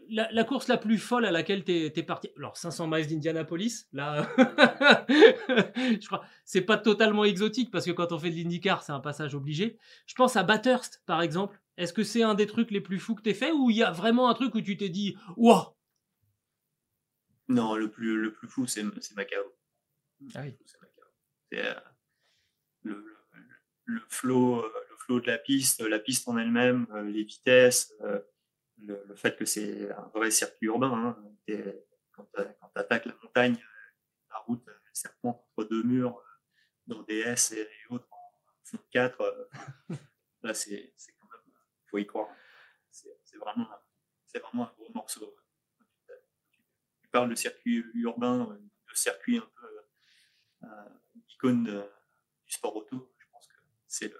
La, la course la plus folle à laquelle t'es, t'es parti. Alors, 500 miles d'Indianapolis, là. je crois. C'est pas totalement exotique parce que quand on fait de l'IndyCar, c'est un passage obligé. Je pense à Bathurst, par exemple. Est-ce que c'est un des trucs les plus fous que t'aies fait ou il y a vraiment un truc où tu t'es dit, waouh, Non, le plus, le plus fou, c'est c'est Macao. Ah oui. C'est Macao. Euh, le, le, le flow, euh, le flow de la piste, la piste en elle-même, euh, les vitesses, le, le fait que c'est un vrai circuit urbain. Hein. Quand tu attaques la montagne, la route, elle serpente entre deux murs, dans des S et autres en fond 4. euh, là, c'est c'est quand même, faut y croire. C'est c'est vraiment, c'est vraiment un gros morceau. Tu parles de circuit urbain, euh, de circuit un peu euh, icône de- du sport auto. Je pense que c'est le,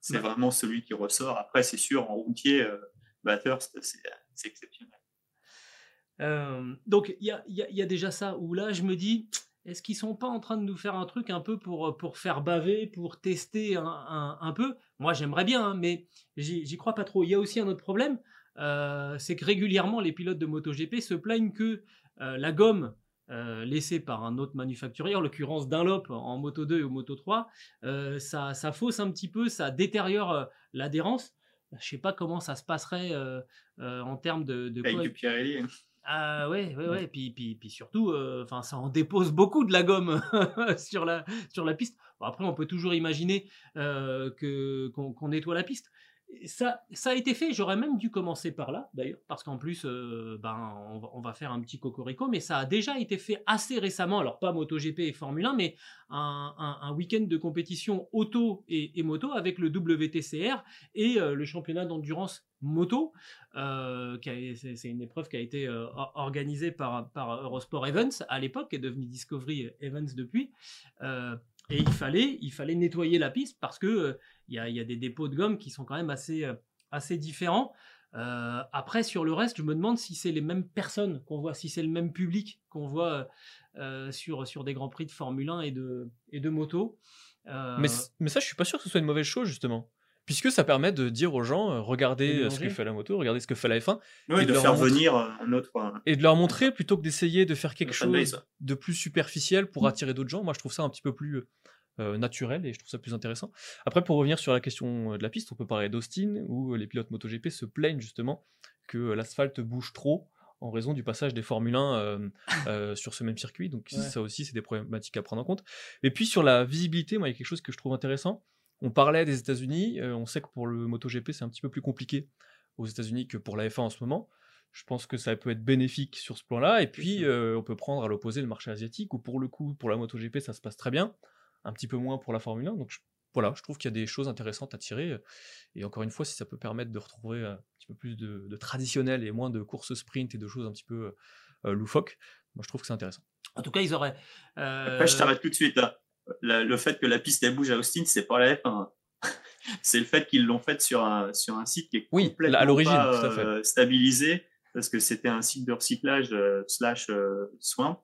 c'est Ouais. vraiment celui qui ressort. Après, c'est sûr, en routier, euh, Bathurst, c'est c'est exceptionnel. Euh, donc il y y y a déjà ça où là je me dis est-ce qu'ils sont pas en train de nous faire un truc un peu pour, pour faire baver, pour tester un, un- un peu? Moi j'aimerais bien, hein, mais j'y j'y crois pas trop. Il y a aussi un autre problème, euh, c'est que régulièrement les pilotes de MotoGP se plaignent que euh, la gomme euh, laissée par un autre manufacturier, en l'occurrence Dunlop en Moto 2 ou Moto 3, euh, ça, ça fausse un petit peu, ça détériore euh, l'adhérence. Je sais pas comment ça se passerait euh, euh, en termes de, de Avec quoi- du Pirelli. ah ouais, ouais, ouais. Puis, puis, puis surtout, euh, enfin, ça en dépose beaucoup de la gomme sur la sur la piste. Bon, après, on peut toujours imaginer euh, qu'on nettoie la piste. Ça, a été fait. J'aurais même dû commencer par là, d'ailleurs, parce qu'en plus, euh, ben, on va, faire un petit cocorico, mais ça a déjà été fait assez récemment. Alors pas MotoGP et Formule 1, mais un, week-end de compétition auto et, moto avec le WTCR et euh, le championnat d'endurance moto. Euh, c'est une épreuve qui a été euh, or- organisée par, Eurosport Evans à l'époque, qui est devenu Discovery Evans depuis. Et il fallait, il fallait nettoyer la piste parce que euh, il y, a, des dépôts de gomme qui sont quand même assez, euh, assez différents. Euh, après, sur le reste, je me demande si c'est les mêmes personnes qu'on voit, si c'est le même public qu'on voit sur, sur des grands prix de Formule 1 et de, et de moto. Mais, mais ça, je suis pas sûr que ce soit une mauvaise chose, justement. Puisque ça permet de dire aux gens, euh, regardez De euh, ce que fait la moto, regardez ce que fait la F1, Oui, Et de de leur faire montrer- venir euh, un autre. et de leur montrer plutôt que d'essayer de faire quelque chose de plus superficiel pour attirer d'autres gens. Moi, je trouve ça un petit peu plus euh, naturel et je trouve ça plus intéressant. Après, pour revenir sur la question de la piste, on peut parler d'Austin, où les pilotes MotoGP se plaignent justement que l'asphalte bouge trop en raison du passage des Formule 1 euh, euh, sur ce même circuit. Donc Ouais. ça aussi, c'est des problématiques à prendre en compte. Et puis sur la visibilité, moi, il y a quelque chose que je trouve intéressant. On parlait des États-Unis. euh, on sait que pour le MotoGP, c'est un petit peu plus compliqué aux États-Unis que pour la F1 en ce moment. Je pense que ça peut être bénéfique sur ce plan-là. Et puis, euh, on peut prendre à l'opposé le marché asiatique, où pour le coup, pour la MotoGP, ça se passe très bien. Un petit peu moins pour la Formule 1. Donc je- voilà, je trouve qu'il y a des choses intéressantes à tirer. Et encore une fois, si ça peut permettre de retrouver un petit peu plus de, de traditionnel et moins de courses sprint et de choses un petit peu euh, loufoques, moi je trouve que c'est intéressant. En tout cas, ils auraient. euh, Après, je t'arrête tout de suite là. La- le fait que la piste elle bouge à Austin, c'est pas la F1. hein. c'est le fait qu'ils l'ont faite sur un, sur un site qui est Oui, complètement à l'origine, euh, stabilisé parce que c'était un site de recyclage euh, slash euh, soin.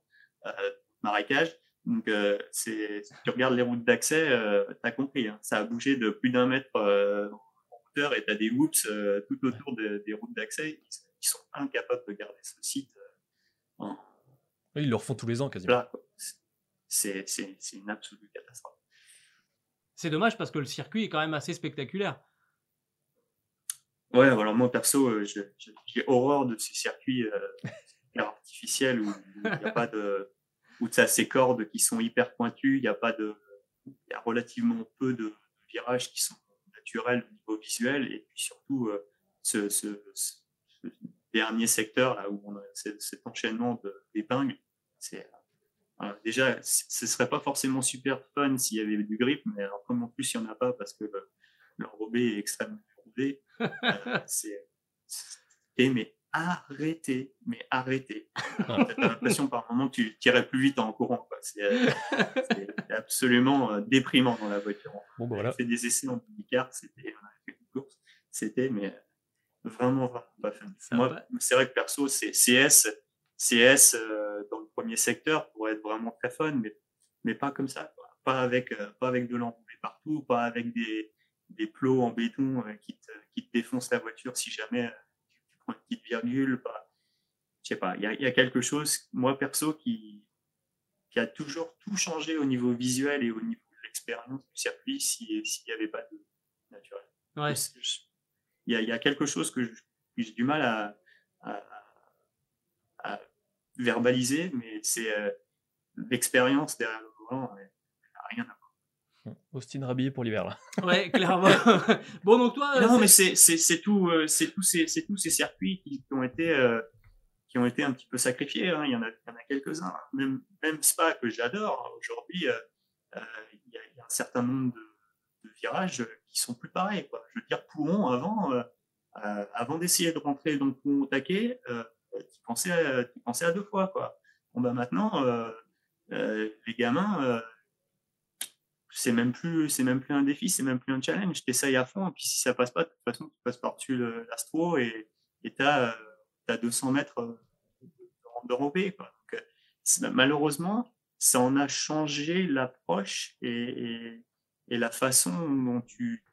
marécage. Donc, c'est, si tu regardes les routes d'accès, tu as compris, hein. ça a bougé de plus d'un mètre en hauteur et tu as des whoops tout autour des routes d'accès qui sont incapables de garder ce site en, ils le refont tous les ans quasiment. C'est une absolue catastrophe. C'est dommage parce que le circuit est quand même assez spectaculaire. Ouais, voilà, moi perso, euh, j'ai horreur de ces circuits euh, artificiels où il n'y a pas de. où tu as ces cordes qui sont hyper pointues, il y a pas de. Il y a relativement peu de virages qui sont naturels au niveau visuel et puis surtout euh, ce, ce, dernier secteur là où on a cet enchaînement d'épingles c'est déjà, ce serait pas forcément super fun s'il y avait du grip, mais alors comme en plus il n'y en a pas parce que l'enrobé est extrêmement rodé, euh, c'est mais arrêtez, mais arrêtez. Ah. T'as l'impression par moment que tu tirais plus vite en courant. Euh, c'est absolument déprimant dans la voiture. Bon, bah, voilà. On a fait des essais en car c'était, c'était mais vraiment, vraiment pas fun. Moi, c'est vrai que perso, c'est CS CS euh, dans le premier secteur pourrait être vraiment très fun, mais, mais pas comme ça. Pas avec, euh, pas avec de l'enrobé partout, pas avec des, des plots en béton euh, qui, te, qui te défoncent la voiture si jamais tu prends une petite virgule. Pas, je sais pas, il y a, y a, quelque chose, moi perso, qui, qui a toujours tout changé au niveau visuel et au niveau de l'expérience du circuit s'il n'y avait pas de naturel. Ouais. Il y, a, y a quelque chose que j'ai du mal à, à, verbaliser, mais c'est euh, l'expérience derrière le volant, rien à voir. Austin rhabillé pour l'hiver là. Ouais, clairement. bon donc toi. Non, mais c'est c'est tout euh, c'est tous ces c'est tous ces circuits qui, ont été euh, qui ont été un petit peu sacrifiés. Hein. Il y en a il y en a quelques uns. Même même Spa que j'adore aujourd'hui, il y, a un certain nombre de, de, virages qui sont plus pareils. Quoi. Je veux dire, Pouron avant avant d'essayer de rentrer dans le Pouron au taquet, tu pensais, à, tu pensais à deux fois, quoi. Bon, bah maintenant, euh, euh, les gamins, euh, c'est même plus, c'est même plus un défi, c'est même plus un challenge. T'essayes à fond, et puis si ça passe pas, de toute façon, tu passes par-dessus l'astro et, t'as, as 200 mètres de rempé, quoi. Donc, malheureusement, ça en a changé l'approche et, et, et, la façon dont tu,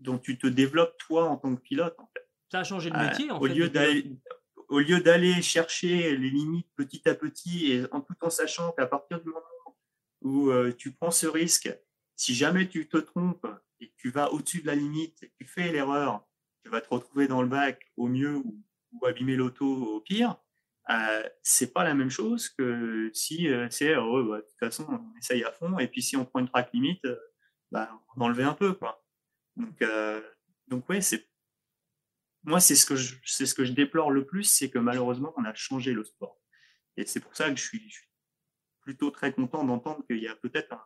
dont tu te développes toi en tant que pilote, en fait. Ça a changé le métier, en au Lieu d'aller, au lieu d'aller chercher les limites petit à petit et en tout en sachant qu'à partir du moment où euh, tu prends ce risque, si jamais tu te trompes et que tu vas au-dessus de la limite tu fais l'erreur, tu vas te retrouver dans le bac au mieux ou, abîmer l'auto au pire. Euh, c'est pas la même chose que si euh, c'est bah, de toute façon on essaye à fond et puis si on prend une track limite, euh, bah, on enlever un peu quoi. Donc donc ouais c'est moi, c'est ce que je, c'est ce que je déplore le plus, c'est que malheureusement, on a changé le sport. Et c'est pour ça que je suis, plutôt très content d'entendre qu'il y a peut-être un,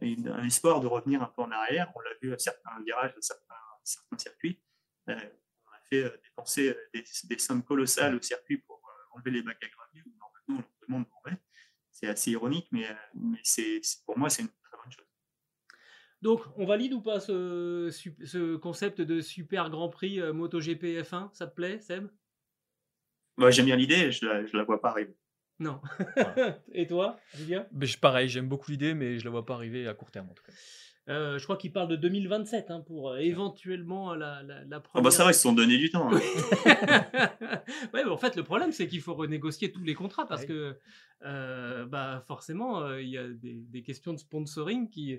un, espoir de revenir un peu en arrière. On l'a vu à certains virages, à certains, circuits. Euh, on a fait euh, dépenser euh, des, sommes colossales au circuit pour enlever les bacs à gravier. Normalement, on demande C'est assez ironique, mais, mais c'est, pour moi, c'est une. Donc, on valide ou pas ce, ce concept de super Grand Prix euh, MotoGP F1 Ça te plaît, Seb? Moi, J'aime bien l'idée, je la, la vois pas arriver. Non. Et toi, Julien? Ben, Pareil, j'aime beaucoup l'idée, mais je la vois pas arriver à court terme en tout cas. Euh, je crois qu'il parle de 2027 hein, pour euh, éventuellement la, la, la première. Ah bah ça va, ils se sont donné du temps. Hein. ouais, mais en fait, le problème, c'est qu'il faut renégocier tous les contrats parce que euh, bah, forcément, il y a des, des, questions de sponsoring qui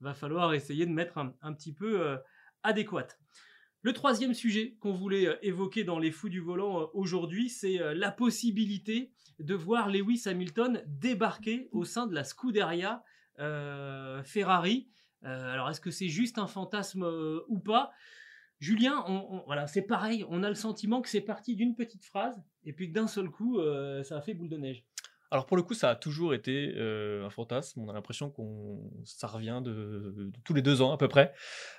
va falloir essayer de mettre un, un petit peu adéquates. Le troisième sujet qu'on voulait évoquer dans les fous du volant aujourd'hui, c'est la possibilité de voir Lewis Hamilton débarquer au sein de la Scuderia Ferrari. Euh, alors, est-ce que c'est juste un fantasme euh, ou pas? Julien, voilà, c'est pareil. On a le sentiment que c'est parti d'une petite phrase et puis que d'un seul coup, euh, ça a fait boule de neige. Alors pour le coup, ça a toujours été un fantasme. On a l'impression qu'on ça revient de, tous les deux ans à peu près.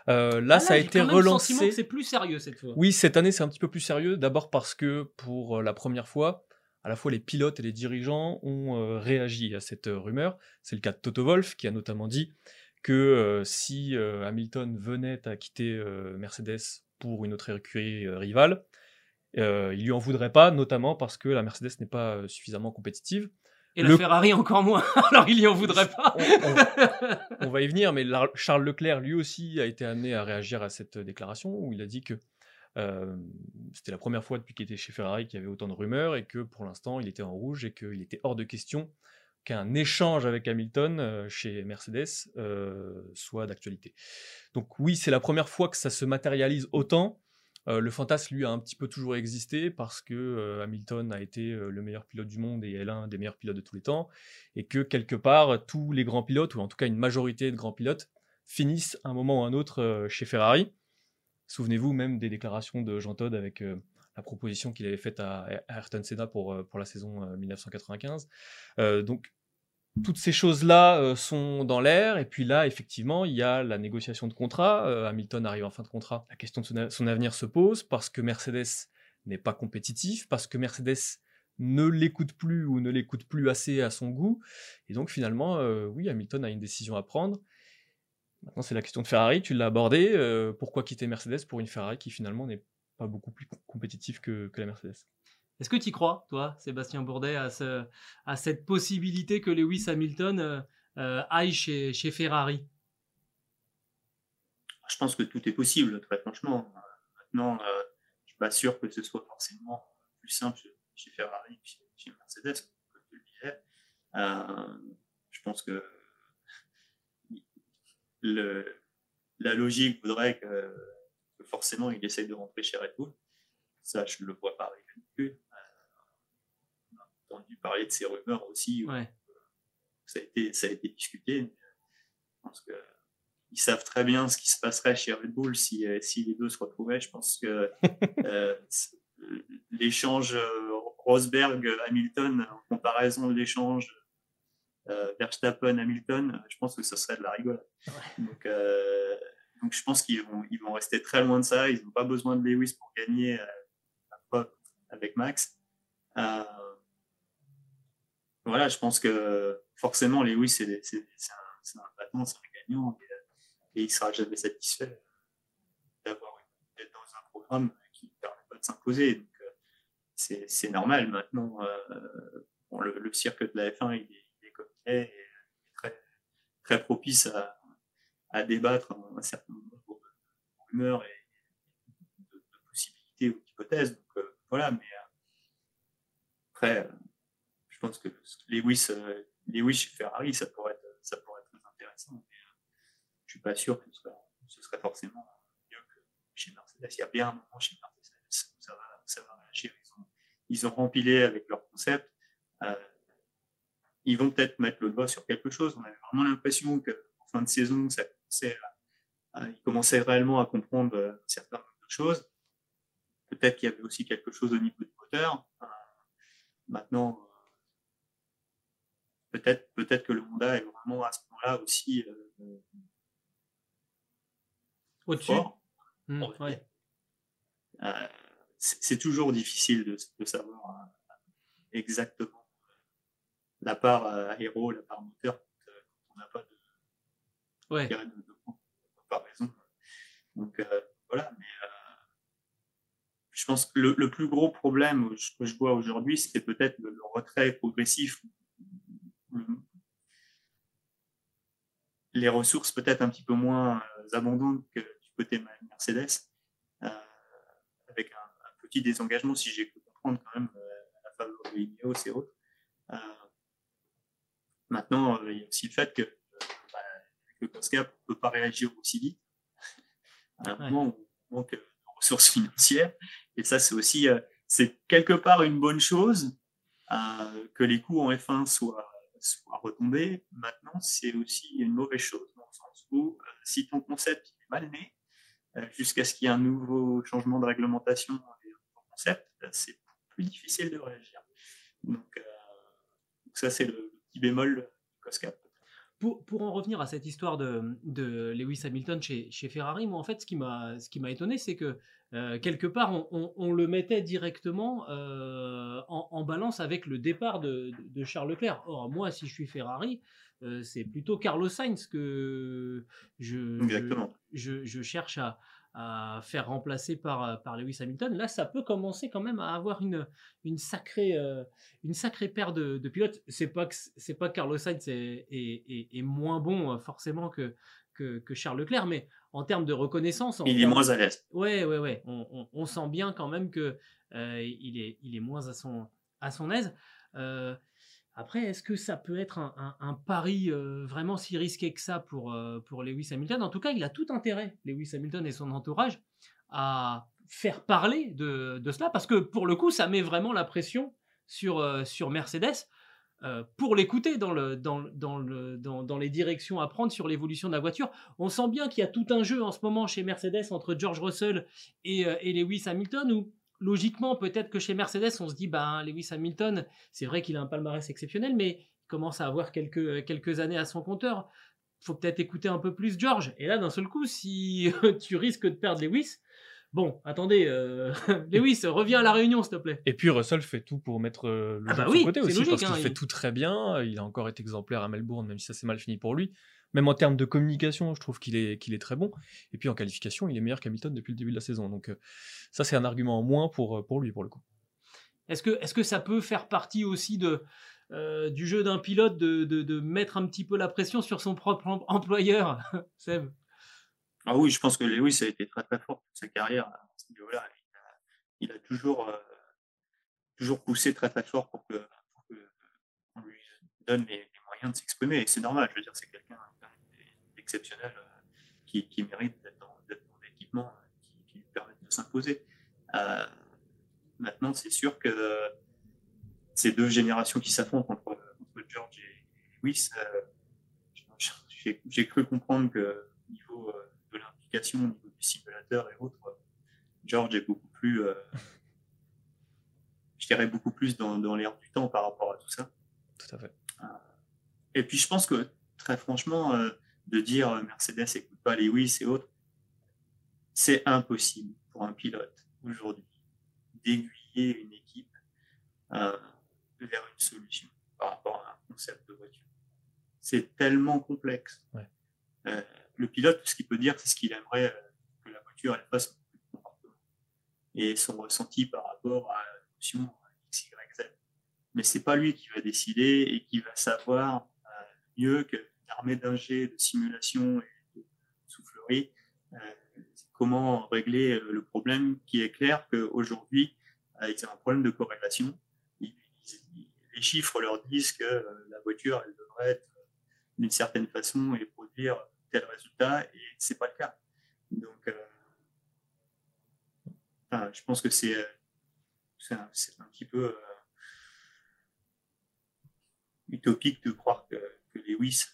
là, ah ça a été relancé. C'est plus sérieux cette fois. Oui, cette année c'est un petit peu plus sérieux. D'abord parce que pour la première fois, à la fois les pilotes et les dirigeants ont réagi à cette rumeur. C'est le cas de Toto Wolff qui a notamment dit que si Hamilton venait à quitter Mercedes pour une autre écurie rivale, il lui en voudrait pas, notamment parce que la Mercedes n'est pas suffisamment compétitive. Et la Ferrari encore moins. Alors il y en voudrait pas. on, va y venir, mais Charles Leclerc lui aussi a été amené à réagir à cette déclaration où il a dit que euh, c'était la première fois depuis qu'il était chez Ferrari qu'il y avait autant de rumeurs et que pour l'instant il était en rouge et qu'il était hors de question qu'un échange avec Hamilton euh, chez Mercedes euh, soit d'actualité. Donc oui, c'est la première fois que ça se matérialise autant. le fantasme, lui, a un petit peu toujours existé parce que Hamilton a été le meilleur pilote du monde et est l'un des meilleurs pilotes de tous les temps, et que quelque part, tous les grands pilotes, ou en tout cas une majorité de grands pilotes, finissent un moment ou un autre chez Ferrari. Souvenez-vous même des déclarations de Jean Todt avec euh, la proposition qu'il avait faite à, Ayrton Senna pour, euh, pour la saison 1995. Euh, donc, toutes ces choses-là sont dans l'air. Et puis là, effectivement, il y a la négociation de contrat. Hamilton arrive en fin de contrat. La question de son, avenir se pose parce que Mercedes n'est pas compétitif, parce que Mercedes ne l'écoute plus ou ne l'écoute plus assez à son goût. Et donc finalement, oui, Hamilton a une décision à prendre. Maintenant, c'est la question de Ferrari, tu l'as abordé. Euh, pourquoi quitter Mercedes pour une Ferrari qui finalement n'est pas beaucoup plus compétitive que, la Mercedes Est-ce que tu y crois, toi, Sébastien Bourdet, à, cette possibilité que Lewis Hamilton euh, euh, aille chez, Ferrari? Je pense que tout est possible, très franchement. Maintenant, je ne suis pas sûr que ce soit forcément plus simple chez Ferrari que chez Mercedes, comme tu le disais. je pense que le, la logique voudrait que, forcément il essaye de rentrer chez Red Bull. Ça, je ne le vois pas avec euh, On a entendu parler de ces rumeurs aussi. Ça, a été, ça a été discuté. Je pense qu'ils savent très bien ce qui se passerait chez Red Bull si, euh, si les deux se retrouvaient. Je pense que euh, l'échange Rosberg-Hamilton en comparaison de l'échange euh, Verstappen, Hamilton, je pense que ce serait de la rigolade. Donc, euh, donc, je pense qu'ils vont, ils vont rester très loin de ça. Ils n'ont pas besoin de Lewis pour gagner euh, avec Max. Euh, voilà, je pense que forcément, Lewis, c'est, un, un c'est un gagnant et, et, il sera jamais satisfait d'avoir d'être dans un programme qui ne permet pas de s'imposer. Donc, c'est, normal maintenant. Le, le, cirque de la F1, il est est très, très propice à, à, débattre un certain nombre de rumeurs et de, possibilités ou d'hypothèses. Donc euh, voilà, mais euh, après, euh, je pense que Lewis, Lewis chez Ferrari, ça pourrait être, ça pourrait être très intéressant. Mais, je suis pas sûr que ce serait, forcément mieux que chez Mercedes. Il y a bien un moment chez Mercedes où ça va, ça va réagir. Ils ont, ils rempilé avec leur concept. Ils vont peut-être mettre le doigt sur quelque chose. On avait vraiment l'impression qu'en fin de saison, ça commençait à, ils commençaient réellement à comprendre euh, certaines choses. Peut-être qu'il y avait aussi quelque chose au niveau du moteur. Euh, maintenant, euh, peut-être peut-être que le Honda est vraiment à ce moment-là aussi au-dessus. Mmh, c'est toujours difficile de, de savoir exactement la part aéro, la part moteur, quand on n'a pas de, ouais. de, de, comparaison. Donc euh, voilà, mais euh, je pense que le, le, plus gros problème que je vois aujourd'hui, c'est peut-être le, retrait progressif, les ressources peut-être un petit peu moins euh, abondantes que du côté Mercedes, euh, avec un, un, petit désengagement, si j'ai pu comprendre quand même, à la faveur de Ineos et autres. Maintenant, euh, il y a aussi le fait que le COSCAP ne peut pas réagir aussi vite à un moment où on manque de ressources financières. Et ça, c'est aussi, euh, c'est quelque part une bonne chose euh, que les coûts en F1 soient, soient retombés. Maintenant, c'est aussi une mauvaise chose dans le sens où si ton concept est mal né, jusqu'à ce qu'il y ait un nouveau changement de réglementation et un concept, c'est plus difficile de réagir. Donc, ça, c'est le, petit bémol COSCAP. Pour, pour, en revenir à cette histoire de, de Lewis Hamilton chez, chez, Ferrari, moi en fait ce qui m'a ce qui m'a étonné c'est que euh, quelque part on, on, le mettait directement euh, en, en, balance avec le départ de, de, Charles Leclerc. Or moi si je suis Ferrari, euh, c'est plutôt Carlos Sainz que je, Exactement. je, je cherche à, à faire remplacer par, par Lewis Hamilton. Là, ça peut commencer quand même à avoir une, une, sacrée, euh, une sacrée paire de, de pilotes. C'est pas que, c'est pas que Carlos Sainz est, est, est, est moins bon euh, forcément que, que, que, Charles Leclerc, mais en termes de reconnaissance. il est moins à l'aise. Ouais, ouais, ouais. On, on, on, sent bien quand même que euh, il, est, il est moins à son, à son aise. Euh, après, est-ce que ça peut être un, pari euh, vraiment si risqué que ça pour, euh, pour Lewis Hamilton? En tout cas, il a tout intérêt, Lewis Hamilton et son entourage, à faire parler de, de cela, parce que pour le coup, ça met vraiment la pression sur, euh, sur Mercedes pour l'écouter dans, le, dans, dans, le, dans, dans les directions à prendre sur l'évolution de la voiture. On sent bien qu'il y a tout un jeu en ce moment chez Mercedes entre George Russell et, et Lewis Hamilton, où logiquement, peut-être que chez Mercedes, on se dit, ben, Lewis Hamilton, c'est vrai qu'il a un palmarès exceptionnel, mais il commence à avoir quelques, quelques années à son compteur. Faut peut-être écouter un peu plus George. Et là, d'un seul coup, si tu risques de perdre Lewis, Bon, attendez, euh, Lewis, reviens à la réunion, s'il te plaît. Et puis Russell fait tout pour mettre euh, le ah bah de oui, son côté aussi, logique, parce qu'il hein, fait il... tout très bien. Il a encore été exemplaire à Melbourne, même si ça s'est mal fini pour lui. Même en termes de communication, je trouve qu'il est, qu'il est très bon. Et puis en qualification, il est meilleur qu'Hamilton depuis le début de la saison. Donc euh, ça, c'est un argument en moins pour, pour lui, pour le coup. Est-ce que, est que ça peut faire partie aussi de, euh, du jeu d'un pilote de, de, de, mettre un petit peu la pression sur son propre employeur, Seb? Ah oui, je pense que Lewis a été très très fort toute sa carrière à ce niveau-là. Il a, il a toujours, euh, toujours poussé très très fort pour que, pour que on lui donne les, les moyens de s'exprimer. Et c'est normal, je veux dire, c'est quelqu'un d'exceptionnel euh, qui, qui, mérite d'être dans, dans l'équipement qui, qui, lui permet de s'imposer. Euh, maintenant, c'est sûr que ces deux générations qui s'affrontent entre, entre, George et Lewis, euh, j'ai cru comprendre que au niveau euh, de l'implication, au niveau du simulateur et autres, George est beaucoup plus, euh, je dirais beaucoup plus dans, dans l'air du temps par rapport à tout ça. Tout à fait. Euh, et puis je pense que très franchement, euh, de dire euh, Mercedes écoute pas Lewis et autres, c'est impossible pour un pilote aujourd'hui d'aiguiller une équipe euh, vers une solution par rapport à un concept de voiture. C'est tellement complexe. Ouais. Euh, le pilote, tout ce qu'il peut dire, c'est ce qu'il aimerait que la voiture elle fasse et son ressenti par rapport à l'option X, Y, Z. Mais c'est pas lui qui va décider et qui va savoir mieux qu'une armée d'ingé, de simulation et de soufflerie euh, comment régler euh, le problème qui est clair qu'aujourd'hui, euh, ils ont un problème de corrélation. Les chiffres leur disent que la voiture, elle devrait être d'une certaine façon et produire tel résultat, et c'est pas le cas. Donc, je pense que c'est un, petit peu utopique de croire que, que Lewis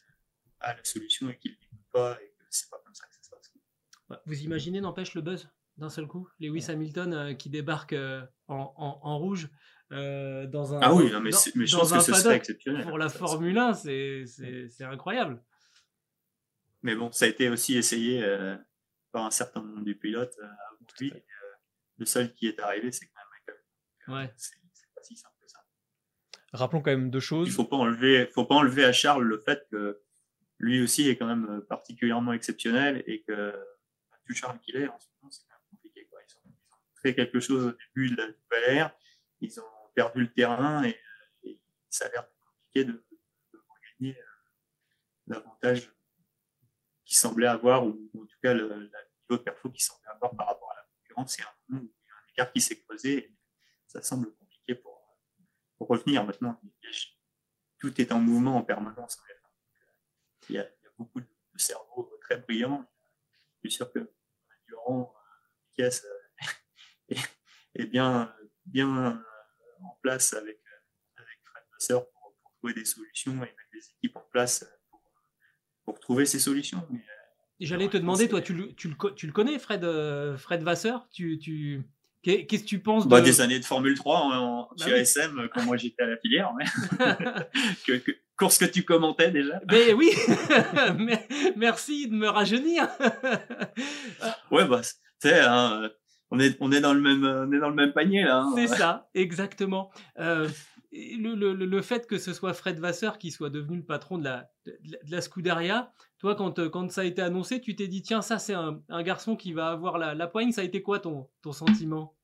a la solution et qu'il ne l'écoute pas et que c'est pas comme ça que ça se passe. Vous imaginez, n'empêche, le buzz d'un seul coup? Lewis Hamilton euh, qui débarque euh, en, en, en, rouge euh, dans un. Ah oui, non, mais, dans, mais je pense que ce serait exceptionnel. Pour la Formule 1, c'est incroyable. Mais bon, ça a été aussi essayé euh, par un certain nombre de pilotes euh, avant lui. Le seul qui est arrivé, c'est quand même Michael. Ouais. C'est pas si simple que ça. Rappelons quand même deux choses. Il faut pas enlever, faut pas enlever à Charles le fait que lui aussi est quand même particulièrement exceptionnel et que plus Charles qu'il est en ce moment, c'est compliqué. Quoi. Ils, ont, ils, ont, fait quelque chose au début de la nouvelle ère, ils ont perdu le terrain et, et ça a l'air compliqué de, de, regagner euh, l'avantage qu'il semblait avoir, ou, en tout cas le, le niveau de perfo qu'il semblait avoir par rapport à la concurrence. C'est un, un écart qui s'est creusé et ça semble compliqué pour, pour revenir maintenant. Tout est en mouvement en permanence. Il y a, il y a beaucoup de cerveaux très brillants. Je suis sûr que Durand, Pièce est, est, bien, bien en place avec, avec Fred Vasseur pour, pour, trouver des solutions et mettre des équipes en place pour, pour trouver ces solutions. Mais, J'allais te demander, toi, tu le, tu, le, tu le connais, Fred, euh, Fred Vasseur? Tu, tu... Qu'est-ce que tu penses de... bah, Des années de Formule 3 en, en bah, chez oui. ASM, quand moi j'étais à la filière. Que, que, course que tu commentais déjà. Ben oui, merci de me rajeunir. ouais, bah, tu sais, hein, on, est, on, est dans le même, on est dans le même panier là. Hein. C'est ça, exactement. Euh, le, le, le, fait que ce soit Fred Vasseur qui soit devenu le patron de la, de, la Scuderia, toi, quand, quand ça a été annoncé, tu t'es dit, tiens, ça, c'est un, un, garçon qui va avoir la, la poigne. Ça a été quoi ton, ton sentiment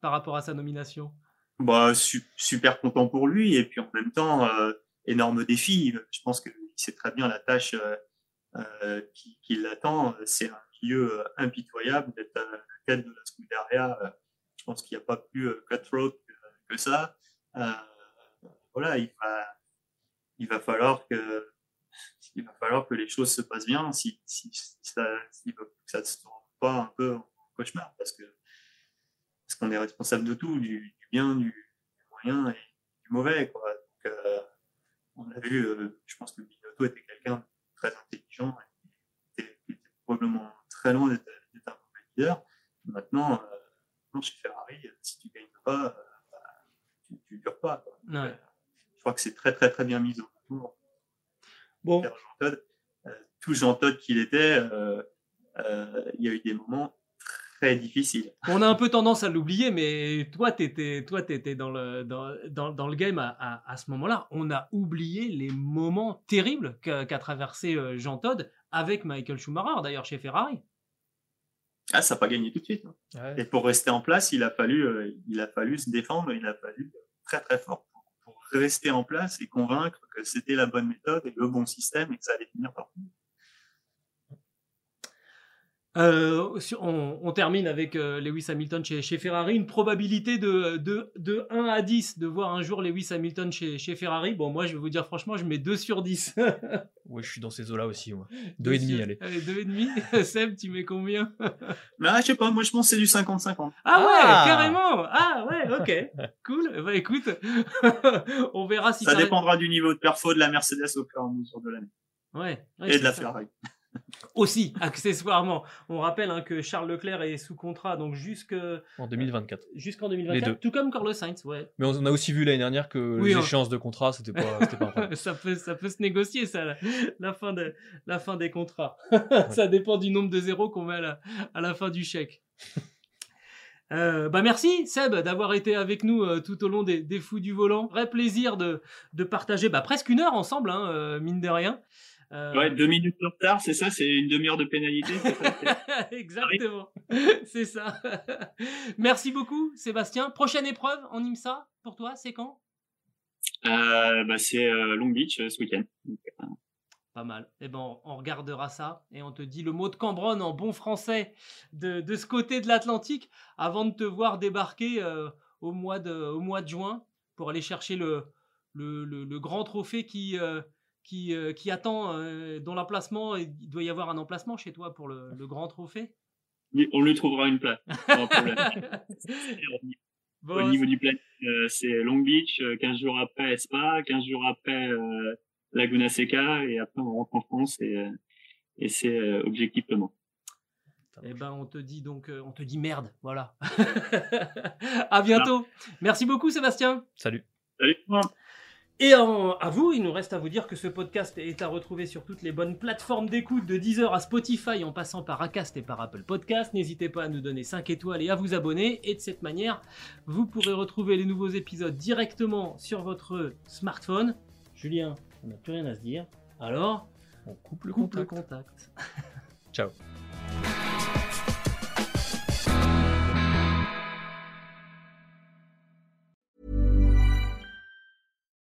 par rapport à sa nomination? Bah, su super content pour lui et puis en même temps euh, énorme défi. Je pense qu'il sait très bien la tâche euh, euh qui, l'attend. C'est un milieu impitoyable d'être à la tête de la Scuderia. Je pense qu'il n'y a pas plus cutthroat que, ça. Euh, voilà, il va, falloir que les choses se passent bien si, ça, ne se tourne pas un peu en cauchemar parce qu'on est responsable de tout, du, bien, du, moyen et du mauvais. Euh, on a vu, euh, je pense que Binotto était quelqu'un de très intelligent, et était, était probablement très loin d'être un mauvais leader. Maintenant, euh, chez Ferrari, si tu ne gagnes pas, euh, bah, tu ne dures pas. Quoi. Donc, ouais. je crois que c'est très très très bien mis au tour. Bon. Jean Todt, euh, tout Jean Todt qu'il était, euh, il y a eu des moments très difficile. On a un peu tendance à l'oublier, mais toi, tu étais, toi, étais dans, le, dans, dans, dans le game à, à, à ce moment-là. On a oublié les moments terribles qu'a qu traversé euh, Jean Todt avec Michael Schumacher, d'ailleurs chez Ferrari. Ah, ça n'a pas gagné tout de suite. Hein. Ouais. Et pour rester en place, il a fallu, euh, il a fallu se défendre, il a fallu très très fort pour, pour rester en place et convaincre que c'était la bonne méthode et le bon système et que ça allait finir par euh, on, on, termine avec euh, Lewis Hamilton chez, chez, Ferrari. Une probabilité de, de, de, 1 à 10 de voir un jour Lewis Hamilton chez, chez Ferrari. Bon, moi, je vais vous dire franchement, je mets 2 sur 10. ouais, je suis dans ces eaux-là aussi. 2,5, allez. Allez, 2,5. Seb, tu mets combien? Bah, Je sais pas, moi, je pense que c'est du 50-50. Ah ouais, ah carrément Ah ouais, ok. cool. Bah écoute, on verra si ça, ça dépendra du niveau de perfo de la Mercedes au fur et à mesure de l'année. Ouais, ouais, Et de la Ferrari. Aussi, accessoirement. On rappelle hein, que Charles Leclerc est sous contrat donc jusque en 2024. Jusqu'en 2024, tout comme Carlos Sainz, ouais. Mais on a aussi vu l'année dernière que oui, les échéances de contrat, c'était pas, pas ça peut, ça peut se négocier ça, la, la fin de, la fin des contrats. ça dépend du nombre de zéros qu'on met à la, à la fin du chèque. Euh, bah merci Seb d'avoir été avec nous euh, tout au long des, des, fous du volant. Vrai plaisir de, de partager bah, presque une heure ensemble, hein, euh, mine de rien. Euh... Ouais, deux minutes de retard, c'est ça, c'est une demi-heure de pénalité. Exactement, c'est ça. Merci beaucoup, Sébastien. Prochaine épreuve en IMSA pour toi, c'est quand? Euh, bah, C'est euh, Long Beach euh, ce week-end. Pas mal. Eh ben, on regardera ça et on te dit le mot de Cambronne en bon français de, de ce côté de l'Atlantique avant de te voir débarquer euh, au, mois de, au mois de juin pour aller chercher le, le, le, le grand trophée qui qui, euh, qui attend, euh, dont l'emplacement, il doit y avoir un emplacement chez toi pour le, le grand trophée? Oui, on lui trouvera une place. bon, Au niveau du planning, euh, c'est Long Beach, 15 jours après Spa, 15 jours après euh, Laguna Seca, et après on rentre en France et, et c'est objectivement. Eh ben, on te dit donc, on te dit merde, voilà. à bientôt. Merci beaucoup, Sébastien. Salut. Salut. Et en, à vous, il nous reste à vous dire que ce podcast est à retrouver sur toutes les bonnes plateformes d'écoute, de Deezer à Spotify, en passant par Acast et par Apple Podcast. N'hésitez pas à nous donner 5 étoiles et à vous abonner. Et de cette manière, vous pourrez retrouver les nouveaux épisodes directement sur votre smartphone. Julien, on n'a plus rien à se dire. Alors, on coupe le coupe contact. Le contact. Ciao.